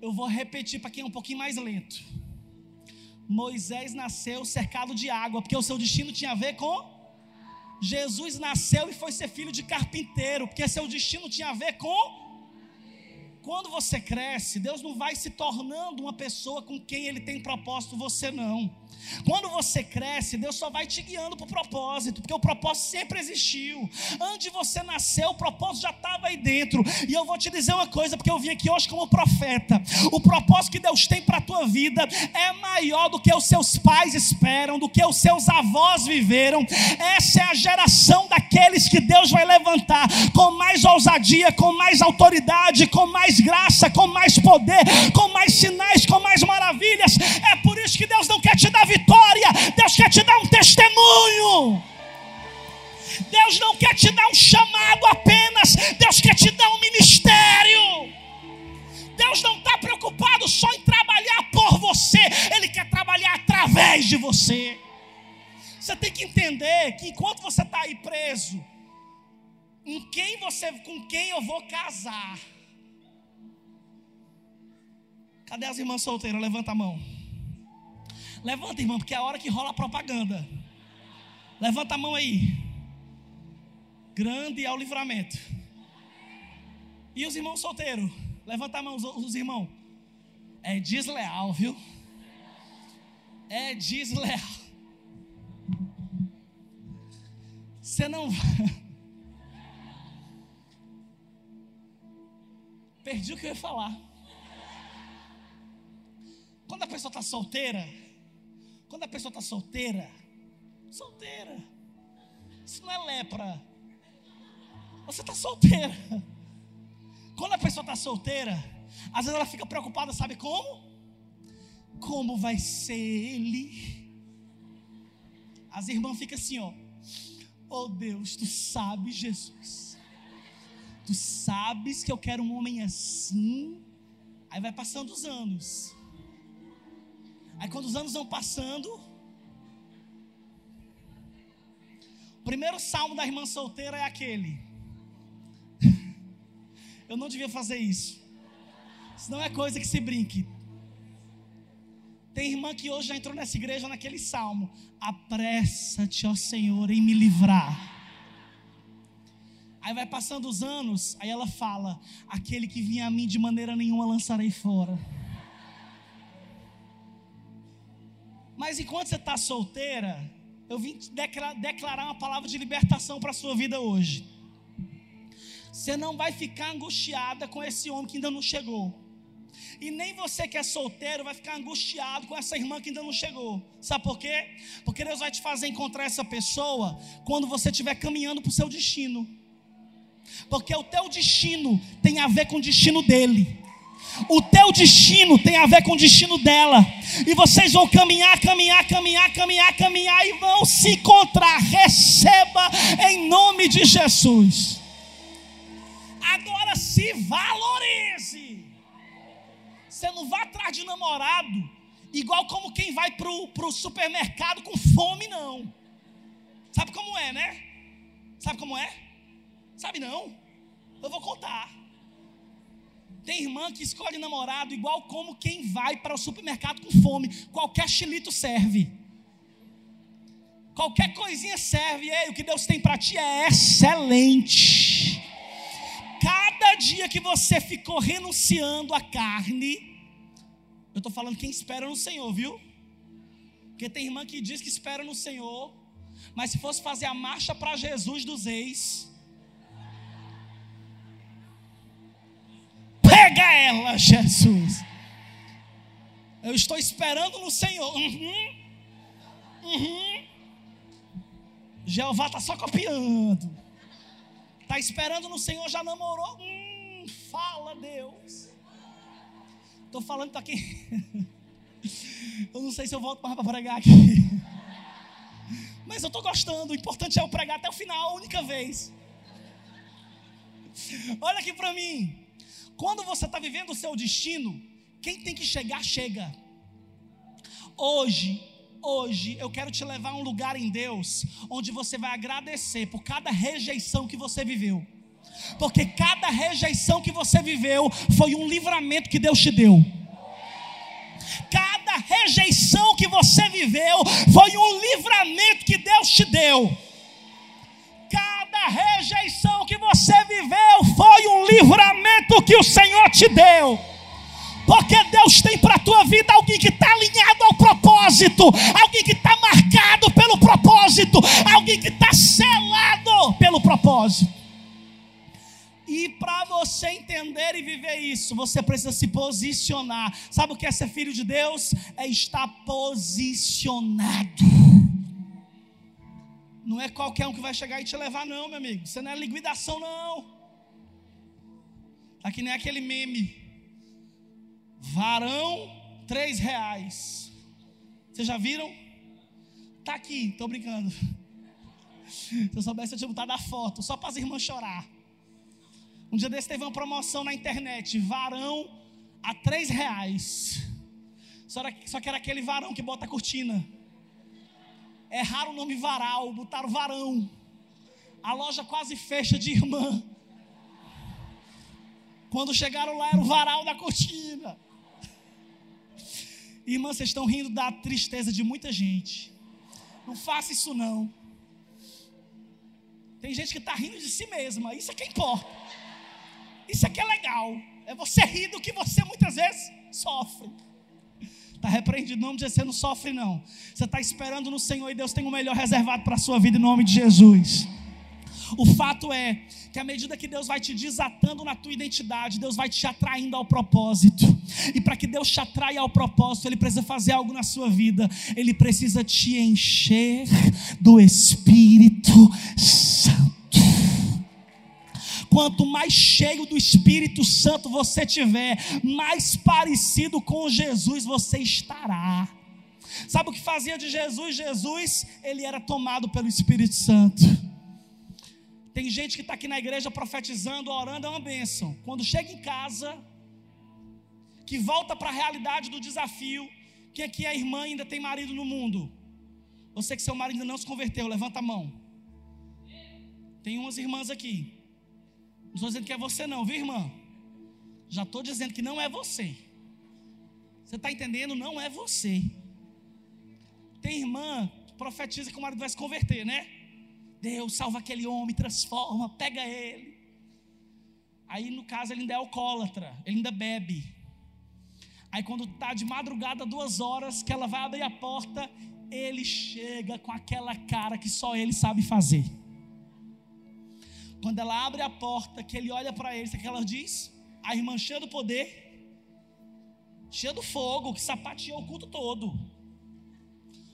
Eu vou repetir para quem é um pouquinho mais lento. Moisés nasceu cercado de água, porque o seu destino tinha a ver com. Jesus nasceu e foi ser filho de carpinteiro, porque seu destino tinha a ver com. Quando você cresce, Deus não vai se tornando uma pessoa com quem Ele tem propósito, você não. Quando você cresce, Deus só vai te guiando para o propósito, porque o propósito sempre existiu. Antes de você nascer, o propósito já estava aí dentro. E eu vou te dizer uma coisa, porque eu vim aqui hoje como profeta. O propósito que Deus tem para a tua vida é maior do que os seus pais esperam, do que os seus avós viveram. Essa é a geração daqueles que Deus vai levantar com mais ousadia, com mais autoridade, com mais graça, com mais poder, com mais sinais, com mais maravilhas. É por isso que Deus não quer te dar vitória, Deus quer te dar um testemunho. Deus não quer te dar um chamado apenas, Deus quer te dar um ministério. Deus não está preocupado só em trabalhar por você, Ele quer trabalhar através de você. Você tem que entender que enquanto você está aí preso, em quem você, com quem eu vou casar? Cadê as irmãs solteiras? Levanta a mão. Levanta, irmão, porque é a hora que rola a propaganda. Levanta a mão aí. Grande é o livramento. E os irmãos solteiros? Levanta a mão, os, os irmãos. É desleal, viu? É desleal. Você não. Perdi o que eu ia falar. Quando a pessoa está solteira, quando a pessoa está solteira, solteira, isso não é lepra. Você está solteira. Quando a pessoa está solteira, às vezes ela fica preocupada, sabe como? Como vai ser ele? As irmãs ficam assim, ó. Oh Deus, tu sabes, Jesus. Tu sabes que eu quero um homem assim. Aí vai passando os anos. Aí quando os anos vão passando, O primeiro salmo da irmã solteira é aquele. Eu não devia fazer isso. Isso não é coisa que se brinque. Tem irmã que hoje já entrou nessa igreja naquele salmo. Apressa-te, ó Senhor, em me livrar. Aí vai passando os anos, aí ela fala: Aquele que vinha a mim de maneira nenhuma lançarei fora. Mas enquanto você está solteira, eu vim declarar uma palavra de libertação para a sua vida hoje. Você não vai ficar angustiada com esse homem que ainda não chegou. E nem você que é solteiro vai ficar angustiado com essa irmã que ainda não chegou. Sabe por quê? Porque Deus vai te fazer encontrar essa pessoa quando você estiver caminhando para o seu destino. Porque o teu destino tem a ver com o destino dele. O teu destino tem a ver com o destino dela. E vocês vão caminhar, caminhar, caminhar, caminhar, caminhar e vão se encontrar. Receba em nome de Jesus. Agora se valorize. Você não vá atrás de namorado, igual como quem vai para o supermercado com fome, não. Sabe como é, né? Sabe como é? Sabe não? Eu vou contar. Tem irmã que escolhe namorado igual como quem vai para o supermercado com fome. Qualquer chilito serve. Qualquer coisinha serve. Ei, o que Deus tem para ti é excelente. Cada dia que você ficou renunciando à carne, eu estou falando quem espera no Senhor, viu? Porque tem irmã que diz que espera no Senhor, mas se fosse fazer a marcha para Jesus dos ex, Pega ela, Jesus. Eu estou esperando no Senhor. Uhum. Uhum. Jeová está só copiando. Está esperando no Senhor, já namorou. Hum, fala, Deus. Estou falando, está aqui. Eu não sei se eu volto mais para pregar aqui. Mas eu estou gostando. O importante é eu pregar até o final, a única vez. Olha aqui para mim. Quando você está vivendo o seu destino, quem tem que chegar, chega. Hoje, hoje, eu quero te levar a um lugar em Deus, onde você vai agradecer por cada rejeição que você viveu. Porque cada rejeição que você viveu foi um livramento que Deus te deu. Cada rejeição que você viveu foi um livramento que Deus te deu cada rejeição que você viveu foi um livramento que o Senhor te deu. Porque Deus tem para a tua vida alguém que está alinhado ao propósito, alguém que está marcado pelo propósito, alguém que está selado pelo propósito. E para você entender e viver isso, você precisa se posicionar. Sabe o que é ser filho de Deus? É estar posicionado. Não é qualquer um que vai chegar e te levar, não, meu amigo. Você não é liquidação, não. Tá que nem aquele meme. Varão, três reais. Vocês já viram? Tá aqui, tô brincando. Se eu soubesse, eu tinha botado a foto, só para as irmãs chorar. Um dia desse teve uma promoção na internet, varão a três reais. Só que era aquele varão que bota a cortina erraram o nome varal, botaram varão. A loja quase fecha de irmã. Quando chegaram lá, era o varal da cortina. Irmã, vocês estão rindo da tristeza de muita gente. Não faça isso não. Tem gente que está rindo de si mesma. Isso é que importa. Isso é que é legal. É você rir do que você muitas vezes sofre. Está repreendido de Jesus, você não sofre, não. Você está esperando no Senhor e Deus tem o melhor reservado para a sua vida em nome de Jesus. O fato é que à medida que Deus vai te desatando na tua identidade, Deus vai te atraindo ao propósito. E para que Deus te atraia ao propósito, Ele precisa fazer algo na sua vida. Ele precisa te encher do Espírito Santo. Quanto mais cheio do Espírito Santo você tiver, mais parecido com Jesus você estará. Sabe o que fazia de Jesus? Jesus, ele era tomado pelo Espírito Santo. Tem gente que está aqui na igreja profetizando, orando, é uma bênção. Quando chega em casa, que volta para a realidade do desafio, que aqui a irmã ainda tem marido no mundo. Você que seu marido ainda não se converteu, levanta a mão. Tem umas irmãs aqui. Não estou dizendo que é você, não, viu, irmã? Já estou dizendo que não é você. Você está entendendo? Não é você. Tem irmã que profetiza que o marido vai se converter, né? Deus salva aquele homem, transforma, pega ele. Aí, no caso, ele ainda é alcoólatra, ele ainda bebe. Aí, quando está de madrugada, duas horas, que ela vai abrir a porta, ele chega com aquela cara que só ele sabe fazer. Quando ela abre a porta, que ele olha para ele, sabe o que ela diz? A irmã cheia do poder, cheia do fogo, que sapateou o culto todo.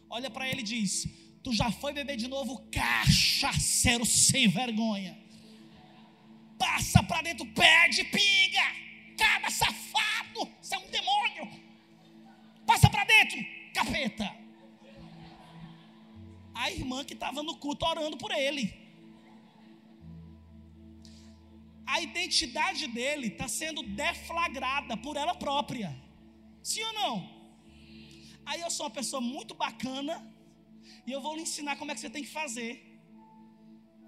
Olha para ele e diz: Tu já foi beber de novo, cachaceiro sem vergonha. Passa para dentro, pede, pinga, cada safado, você é um demônio. Passa para dentro, capeta. A irmã que estava no culto orando por ele a identidade dele está sendo deflagrada por ela própria. Sim ou não? Aí eu sou uma pessoa muito bacana e eu vou lhe ensinar como é que você tem que fazer.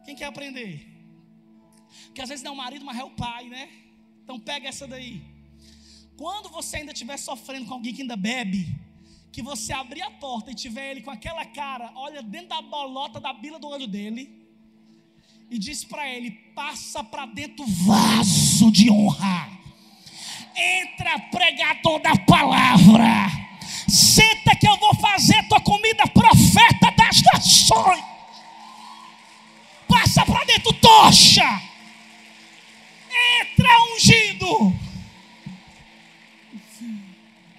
Quem quer aprender? Porque às vezes não é o marido, mas é o pai, né? Então pega essa daí. Quando você ainda estiver sofrendo com alguém que ainda bebe, que você abrir a porta e tiver ele com aquela cara, olha dentro da bolota da bila do olho dele, e diz para ele: passa para dentro vaso de honra. Entra pregador da palavra. Senta que eu vou fazer tua comida profeta das nações. Passa para dentro tocha. Entra ungido.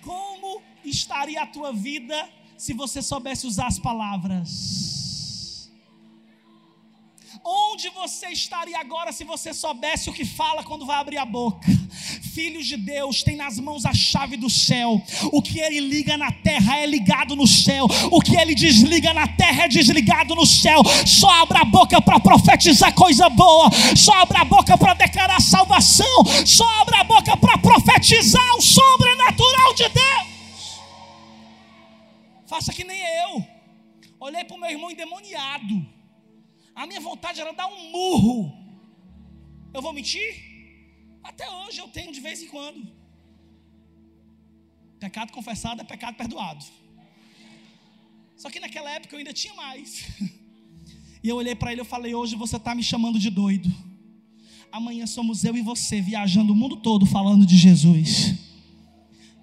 Como estaria a tua vida se você soubesse usar as palavras? Onde você estaria agora se você soubesse o que fala quando vai abrir a boca? Filhos de Deus têm nas mãos a chave do céu. O que ele liga na terra é ligado no céu. O que ele desliga na terra é desligado no céu. Só abra a boca para profetizar coisa boa. Só abra a boca para declarar salvação. Só abra a boca para profetizar o sobrenatural de Deus. Faça que nem eu. Olhei para o meu irmão endemoniado a minha vontade era dar um murro. Eu vou mentir? Até hoje eu tenho de vez em quando. Pecado confessado é pecado perdoado. Só que naquela época eu ainda tinha mais. E eu olhei para ele e falei: Hoje você está me chamando de doido. Amanhã somos eu e você viajando o mundo todo falando de Jesus.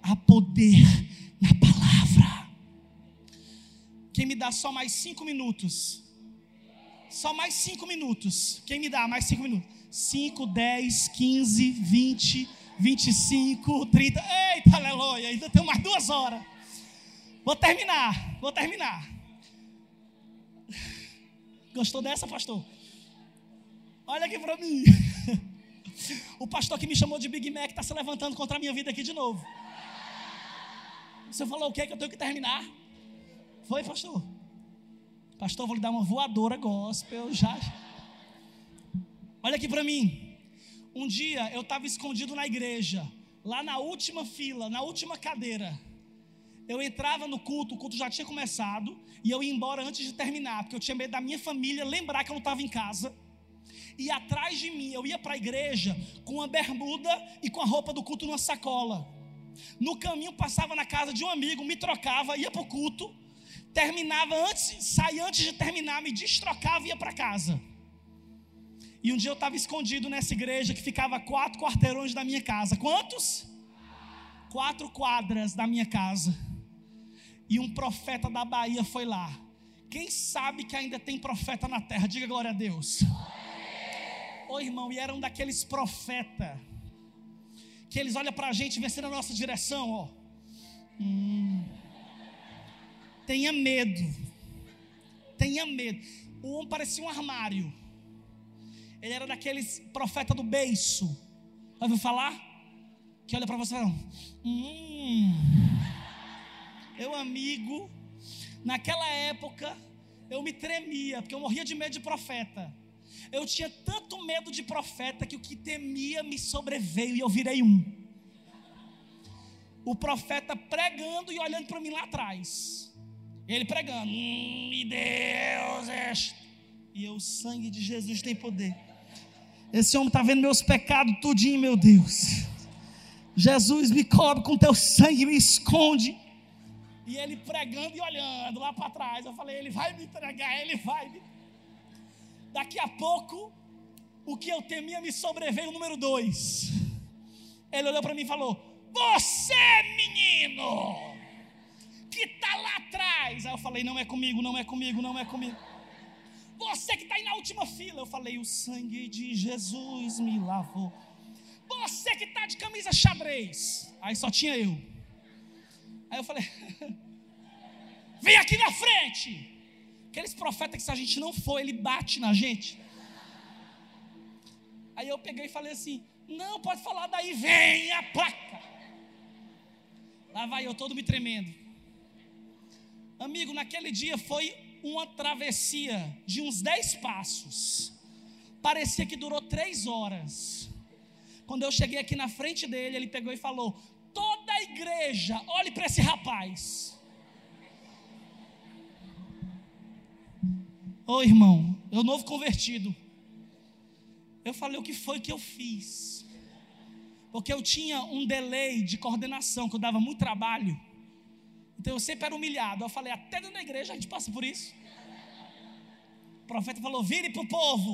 Há poder na palavra. Quem me dá só mais cinco minutos só mais cinco minutos. Quem me dá mais cinco minutos? 5, 10, 15, 20, 25, 30. Eita, aleluia, ainda tenho mais duas horas. Vou terminar, vou terminar. Gostou dessa, pastor? Olha aqui para mim. O pastor que me chamou de Big Mac está se levantando contra a minha vida aqui de novo. Você falou o que que eu tenho que terminar? Foi, pastor? Pastor, vou lhe dar uma voadora gospel já. Olha aqui para mim. Um dia eu estava escondido na igreja, lá na última fila, na última cadeira. Eu entrava no culto, o culto já tinha começado, e eu ia embora antes de terminar, porque eu tinha medo da minha família lembrar que eu não estava em casa. E atrás de mim, eu ia para a igreja com uma bermuda e com a roupa do culto numa sacola. No caminho, passava na casa de um amigo, me trocava, ia para o culto terminava antes, saía antes de terminar, me destrocava e ia para casa. E um dia eu estava escondido nessa igreja que ficava quatro quarteirões da minha casa. Quantos? Quatro quadras da minha casa. E um profeta da Bahia foi lá. Quem sabe que ainda tem profeta na terra? Diga glória a Deus. Ô irmão, e era um daqueles profetas que eles olham para a gente e vê na nossa direção, ó. Hum. Tenha medo. Tenha medo. O homem parecia um armário. Ele era daqueles profeta do beiço. Já ouviu falar? Que olha para você e fala: Hum. Meu amigo, naquela época, eu me tremia, porque eu morria de medo de profeta. Eu tinha tanto medo de profeta que o que temia me sobreveio e eu virei um. O profeta pregando e olhando para mim lá atrás. Ele pregando, hum, e Deus é. E o sangue de Jesus tem poder. Esse homem está vendo meus pecados tudinho, meu Deus. Jesus me cobre com teu sangue, me esconde. E ele pregando e olhando lá para trás. Eu falei, ele vai me entregar, ele vai me. Daqui a pouco, o que eu temia me sobreveio número dois. Ele olhou para mim e falou: Você, menino, que está lá atrás. Aí eu falei: Não é comigo, não é comigo, não é comigo. Você que está aí na última fila. Eu falei: O sangue de Jesus me lavou. Você que está de camisa xadrez. Aí só tinha eu. Aí eu falei: Vem aqui na frente. Aqueles profetas que se a gente não for, ele bate na gente. Aí eu peguei e falei assim: Não, pode falar daí, vem a placa. Lá vai eu todo me tremendo. Amigo, naquele dia foi uma travessia de uns dez passos. Parecia que durou três horas. Quando eu cheguei aqui na frente dele, ele pegou e falou: Toda a igreja, olhe para esse rapaz. Ô irmão, eu novo convertido. Eu falei: O que foi que eu fiz? Porque eu tinha um delay de coordenação, que eu dava muito trabalho. Então eu sempre era humilhado. Eu falei: Até dentro da igreja a gente passa por isso. O profeta falou: Vire para o povo.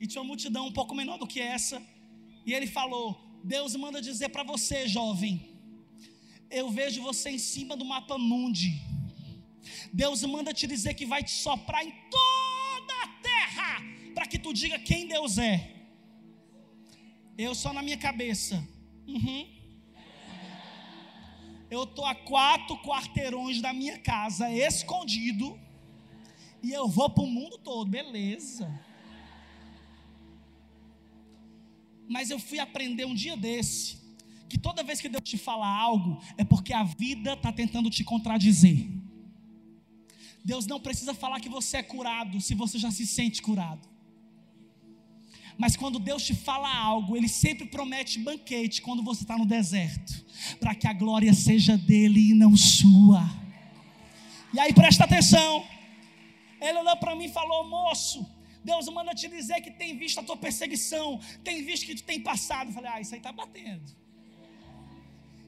E tinha uma multidão um pouco menor do que essa. E ele falou: Deus manda dizer para você, jovem, eu vejo você em cima do mapa mundi. Deus manda te dizer que vai te soprar em toda a terra, para que tu diga quem Deus é. Eu só na minha cabeça. Uhum. Eu estou a quatro quarteirões da minha casa, escondido, e eu vou para o mundo todo, beleza. Mas eu fui aprender um dia desse que toda vez que Deus te fala algo é porque a vida está tentando te contradizer. Deus não precisa falar que você é curado se você já se sente curado. Mas quando Deus te fala algo, Ele sempre promete banquete quando você está no deserto, para que a glória seja dele e não sua. E aí presta atenção. Ele olhou para mim e falou: Moço, Deus manda te dizer que tem visto a tua perseguição, tem visto que tu tem passado. Eu falei, ah, isso aí está batendo.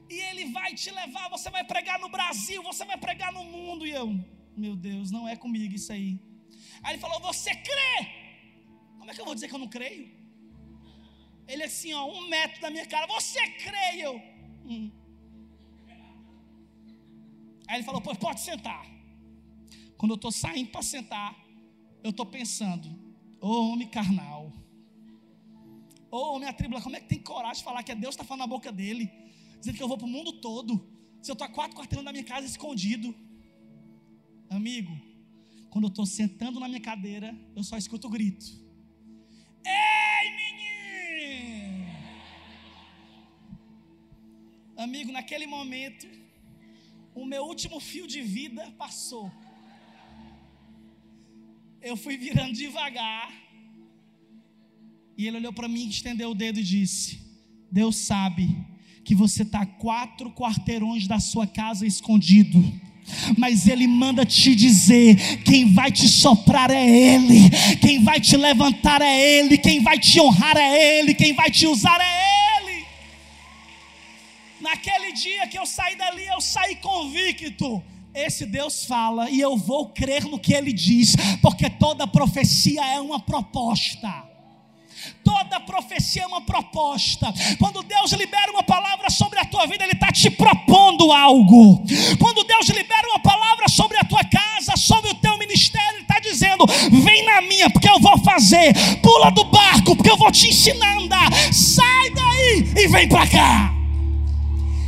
E ele vai te levar, você vai pregar no Brasil, você vai pregar no mundo. E eu, meu Deus, não é comigo isso aí. Aí ele falou, você crê? Como é que eu vou dizer que eu não creio? Ele assim, ó, um metro da minha cara, você crê? Eu, hum. Aí ele falou, pois pode sentar. Quando eu estou saindo para sentar, eu estou pensando, Ô oh, homem carnal. Ô oh, homem atribulado. Como é que tem coragem de falar que é Deus está falando na boca dele? Dizendo que eu vou para o mundo todo. Se eu estou a quatro quarteirões da minha casa escondido. Amigo, quando eu estou sentando na minha cadeira, eu só escuto o grito. Ei, menino! Amigo, naquele momento, o meu último fio de vida passou eu fui virando devagar. E ele olhou para mim, estendeu o dedo e disse: Deus sabe que você está quatro quarteirões da sua casa escondido. Mas Ele manda te dizer: quem vai te soprar é Ele, quem vai te levantar é Ele, quem vai te honrar é Ele, quem vai te usar é Ele. Naquele dia que eu saí dali, eu saí convicto esse Deus fala e eu vou crer no que ele diz, porque toda profecia é uma proposta. Toda profecia é uma proposta. Quando Deus libera uma palavra sobre a tua vida, Ele está te propondo algo. Quando Deus libera uma palavra sobre a tua casa, sobre o teu ministério, Ele está dizendo: vem na minha, porque eu vou fazer. Pula do barco, porque eu vou te ensinar a andar. Sai daí e vem para cá.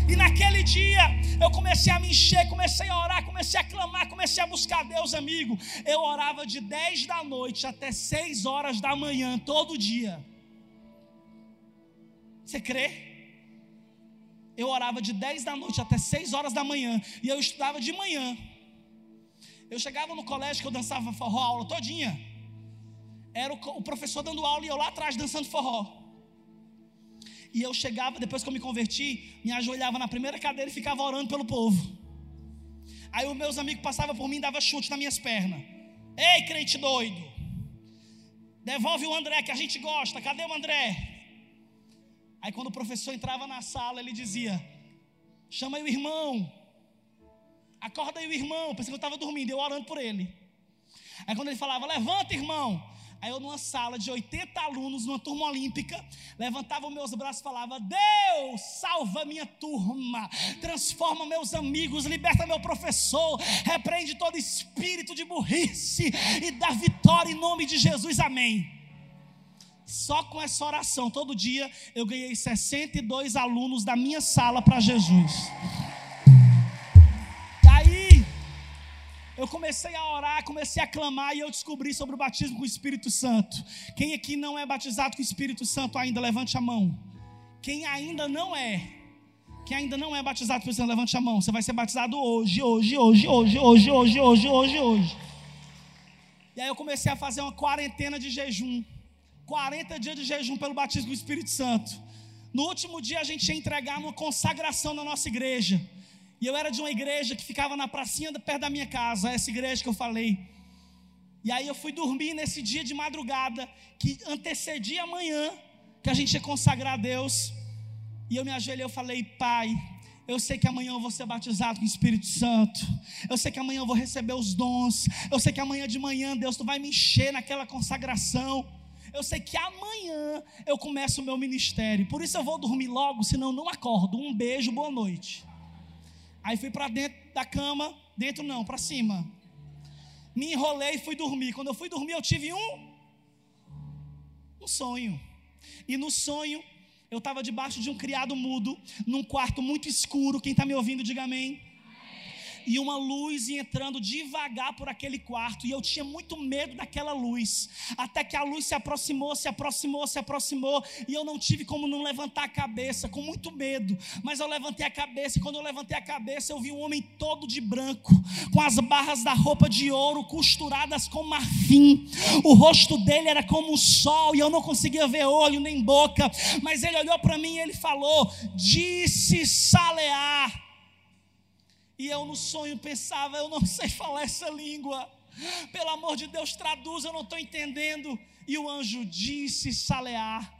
E naquele dia, eu comecei a me encher, comecei a orar, comecei a clamar, comecei a buscar Deus, amigo. Eu orava de 10 da noite até 6 horas da manhã, todo dia. Você crê? Eu orava de 10 da noite até 6 horas da manhã. E eu estudava de manhã. Eu chegava no colégio que eu dançava forró a aula todinha. Era o professor dando aula e eu lá atrás dançando forró. E eu chegava, depois que eu me converti, me ajoelhava na primeira cadeira e ficava orando pelo povo. Aí os meus amigos passavam por mim e davam chute nas minhas pernas. Ei, crente doido! Devolve o André que a gente gosta. Cadê o André? Aí quando o professor entrava na sala, ele dizia: Chama aí o irmão. Acorda aí o irmão. Pensei que eu estava dormindo, eu orando por ele. Aí quando ele falava: Levanta, irmão. Aí eu, numa sala de 80 alunos, numa turma olímpica, levantava meus braços e falava: Deus, salva minha turma, transforma meus amigos, liberta meu professor, repreende todo espírito de burrice e dá vitória em nome de Jesus, amém. Só com essa oração, todo dia, eu ganhei 62 alunos da minha sala para Jesus. eu comecei a orar, comecei a clamar e eu descobri sobre o batismo com o Espírito Santo. Quem aqui não é batizado com o Espírito Santo ainda, levante a mão. Quem ainda não é, quem ainda não é batizado com o Espírito Santo, levante a mão. Você vai ser batizado hoje, hoje, hoje, hoje, hoje, hoje, hoje, hoje, hoje. E aí eu comecei a fazer uma quarentena de jejum. 40 dias de jejum pelo batismo com o Espírito Santo. No último dia a gente ia entregar uma consagração na nossa igreja. E eu era de uma igreja que ficava na pracinha perto da minha casa, essa igreja que eu falei. E aí eu fui dormir nesse dia de madrugada, que antecedia amanhã, que a gente ia consagrar a Deus. E eu me ajoelhei e falei, Pai, eu sei que amanhã eu vou ser batizado com o Espírito Santo. Eu sei que amanhã eu vou receber os dons. Eu sei que amanhã de manhã, Deus, tu vai me encher naquela consagração. Eu sei que amanhã eu começo o meu ministério. Por isso eu vou dormir logo, senão não acordo. Um beijo, boa noite. Aí fui para dentro da cama, dentro não, para cima. Me enrolei e fui dormir. Quando eu fui dormir, eu tive um um sonho. E no sonho, eu estava debaixo de um criado mudo, num quarto muito escuro. Quem está me ouvindo, diga amém e uma luz entrando devagar por aquele quarto, e eu tinha muito medo daquela luz, até que a luz se aproximou, se aproximou, se aproximou, e eu não tive como não levantar a cabeça, com muito medo, mas eu levantei a cabeça, e quando eu levantei a cabeça, eu vi um homem todo de branco, com as barras da roupa de ouro costuradas com marfim, o rosto dele era como o sol, e eu não conseguia ver olho nem boca, mas ele olhou para mim e ele falou: Disse Salear e eu no sonho pensava, eu não sei falar essa língua. Pelo amor de Deus, traduz, eu não estou entendendo. E o anjo disse salear.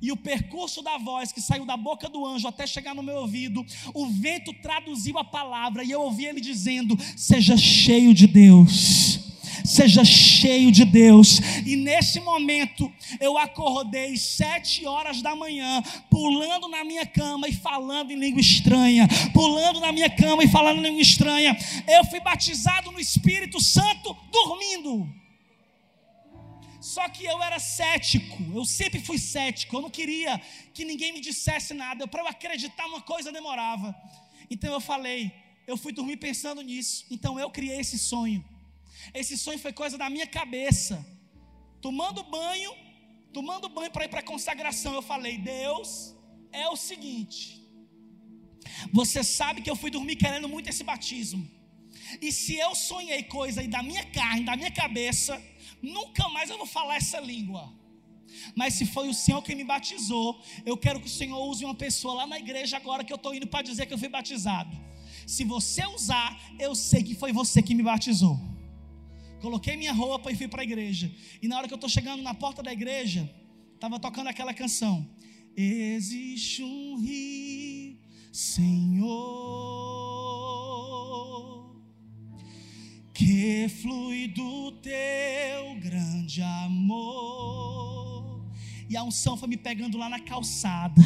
E o percurso da voz que saiu da boca do anjo até chegar no meu ouvido, o vento traduziu a palavra e eu ouvi ele dizendo: Seja cheio de Deus seja cheio de Deus. E nesse momento eu acordei sete horas da manhã, pulando na minha cama e falando em língua estranha, pulando na minha cama e falando em língua estranha. Eu fui batizado no Espírito Santo dormindo. Só que eu era cético, eu sempre fui cético, eu não queria que ninguém me dissesse nada, para eu acreditar uma coisa demorava. Então eu falei, eu fui dormir pensando nisso, então eu criei esse sonho. Esse sonho foi coisa da minha cabeça. Tomando banho, tomando banho para ir para a consagração, eu falei: Deus, é o seguinte. Você sabe que eu fui dormir querendo muito esse batismo. E se eu sonhei coisa aí da minha carne, da minha cabeça, nunca mais eu vou falar essa língua. Mas se foi o Senhor quem me batizou, eu quero que o Senhor use uma pessoa lá na igreja agora que eu estou indo para dizer que eu fui batizado. Se você usar, eu sei que foi você que me batizou. Coloquei minha roupa e fui para a igreja. E na hora que eu estou chegando na porta da igreja, estava tocando aquela canção. Existe um rio, Senhor, que flui do teu grande amor e a unção foi me pegando lá na calçada.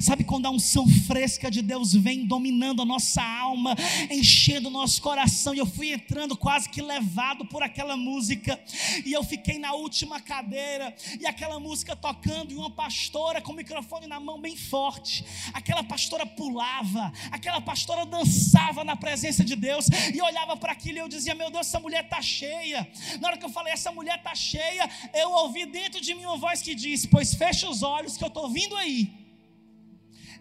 Sabe quando a unção fresca de Deus vem dominando a nossa alma, enchendo o nosso coração, e eu fui entrando quase que levado por aquela música, e eu fiquei na última cadeira, e aquela música tocando, e uma pastora com o microfone na mão bem forte. Aquela pastora pulava, aquela pastora dançava na presença de Deus, e olhava para aquilo e eu dizia: Meu Deus, essa mulher está cheia. Na hora que eu falei, essa mulher está cheia, eu ouvi dentro de mim uma voz que disse: pois fecha os olhos que eu estou vindo aí.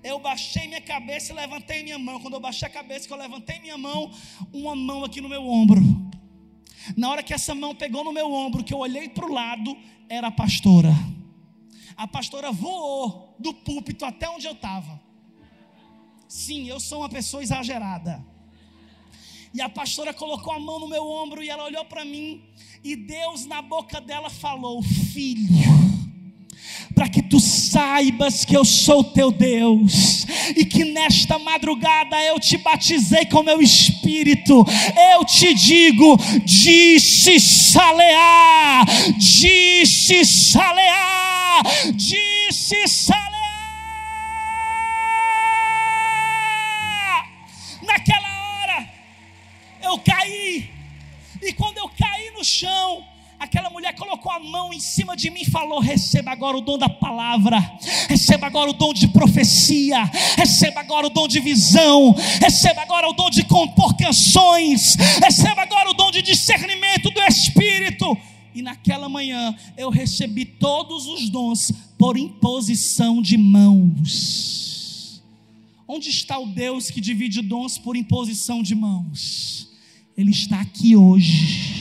Eu baixei minha cabeça e levantei minha mão. Quando eu baixei a cabeça, que eu levantei minha mão, uma mão aqui no meu ombro. Na hora que essa mão pegou no meu ombro, que eu olhei para o lado, era a pastora. A pastora voou do púlpito até onde eu estava. Sim, eu sou uma pessoa exagerada. E a pastora colocou a mão no meu ombro e ela olhou para mim. E Deus na boca dela falou: Filho, para que tu saibas que eu sou teu Deus, e que nesta madrugada eu te batizei com meu espírito, eu te digo: disse Saleá, disse Saleá, disse Saleá. eu caí. E quando eu caí no chão, aquela mulher colocou a mão em cima de mim e falou: Receba agora o dom da palavra, receba agora o dom de profecia, receba agora o dom de visão, receba agora o dom de compor canções, receba agora o dom de discernimento do Espírito. E naquela manhã eu recebi todos os dons por imposição de mãos. Onde está o Deus que divide dons por imposição de mãos? Ele está aqui hoje.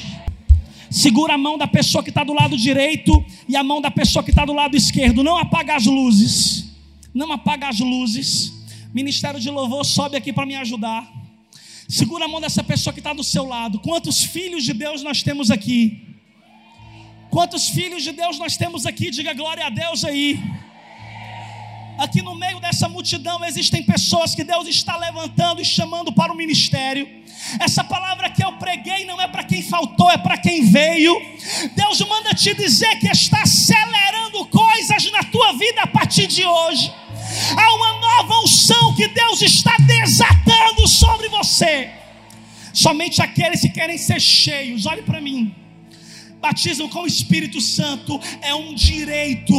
Segura a mão da pessoa que está do lado direito e a mão da pessoa que está do lado esquerdo. Não apaga as luzes. Não apaga as luzes. Ministério de Louvor sobe aqui para me ajudar. Segura a mão dessa pessoa que está do seu lado. Quantos filhos de Deus nós temos aqui? Quantos filhos de Deus nós temos aqui? Diga glória a Deus aí. Aqui no meio dessa multidão existem pessoas que Deus está levantando e chamando para o ministério. Essa palavra que eu preguei não é para quem faltou, é para quem veio. Deus manda te dizer que está acelerando coisas na tua vida a partir de hoje. Há uma nova unção que Deus está desatando sobre você. Somente aqueles que querem ser cheios, olhe para mim batismo com o Espírito Santo é um direito,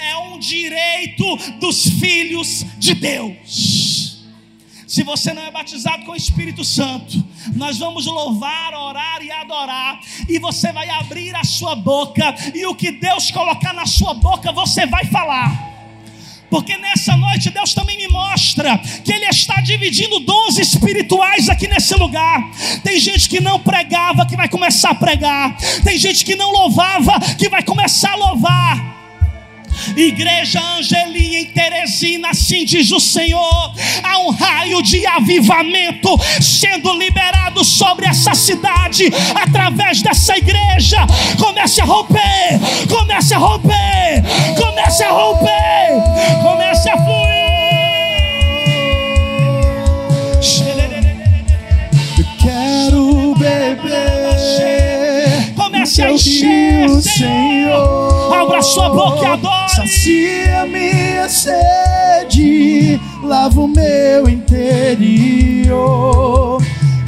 é um direito dos filhos de Deus. Se você não é batizado com o Espírito Santo, nós vamos louvar, orar e adorar, e você vai abrir a sua boca, e o que Deus colocar na sua boca, você vai falar porque nessa noite Deus também me mostra que Ele está dividindo dons espirituais aqui nesse lugar. Tem gente que não pregava, que vai começar a pregar, tem gente que não louvava, que vai começar a louvar. Igreja Angelinha em Teresina, assim diz o Senhor. Há um raio de avivamento sendo liberado sobre essa cidade através dessa igreja. Comece a romper, comece a romper, comece a romper, comece a fluir. Eu quero beber. Comece a encher, Senhor. Abra sua boca e adore. Sacia minha sede, lava o meu interior.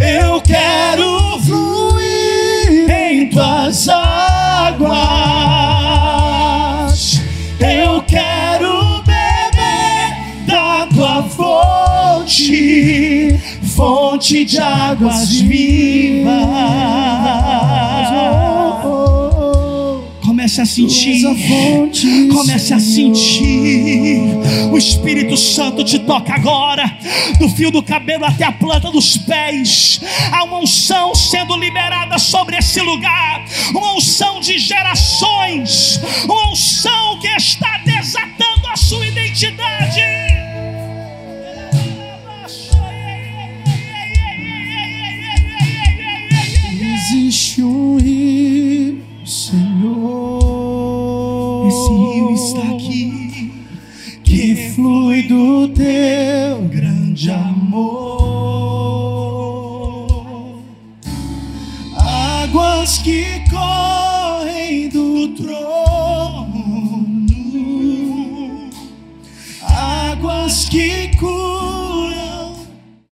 Eu quero fluir em tuas águas. Eu quero beber da tua fonte, fonte de águas vivas. Comece a sentir. Comece a sentir. O Espírito Santo te toca agora. Do fio do cabelo até a planta dos pés. Há uma unção sendo liberada sobre esse lugar. Uma unção de gerações. Uma unção que está desatando a sua identidade. Existe um rio, Senhor. Flui do teu grande amor. Águas que correm do trono, águas que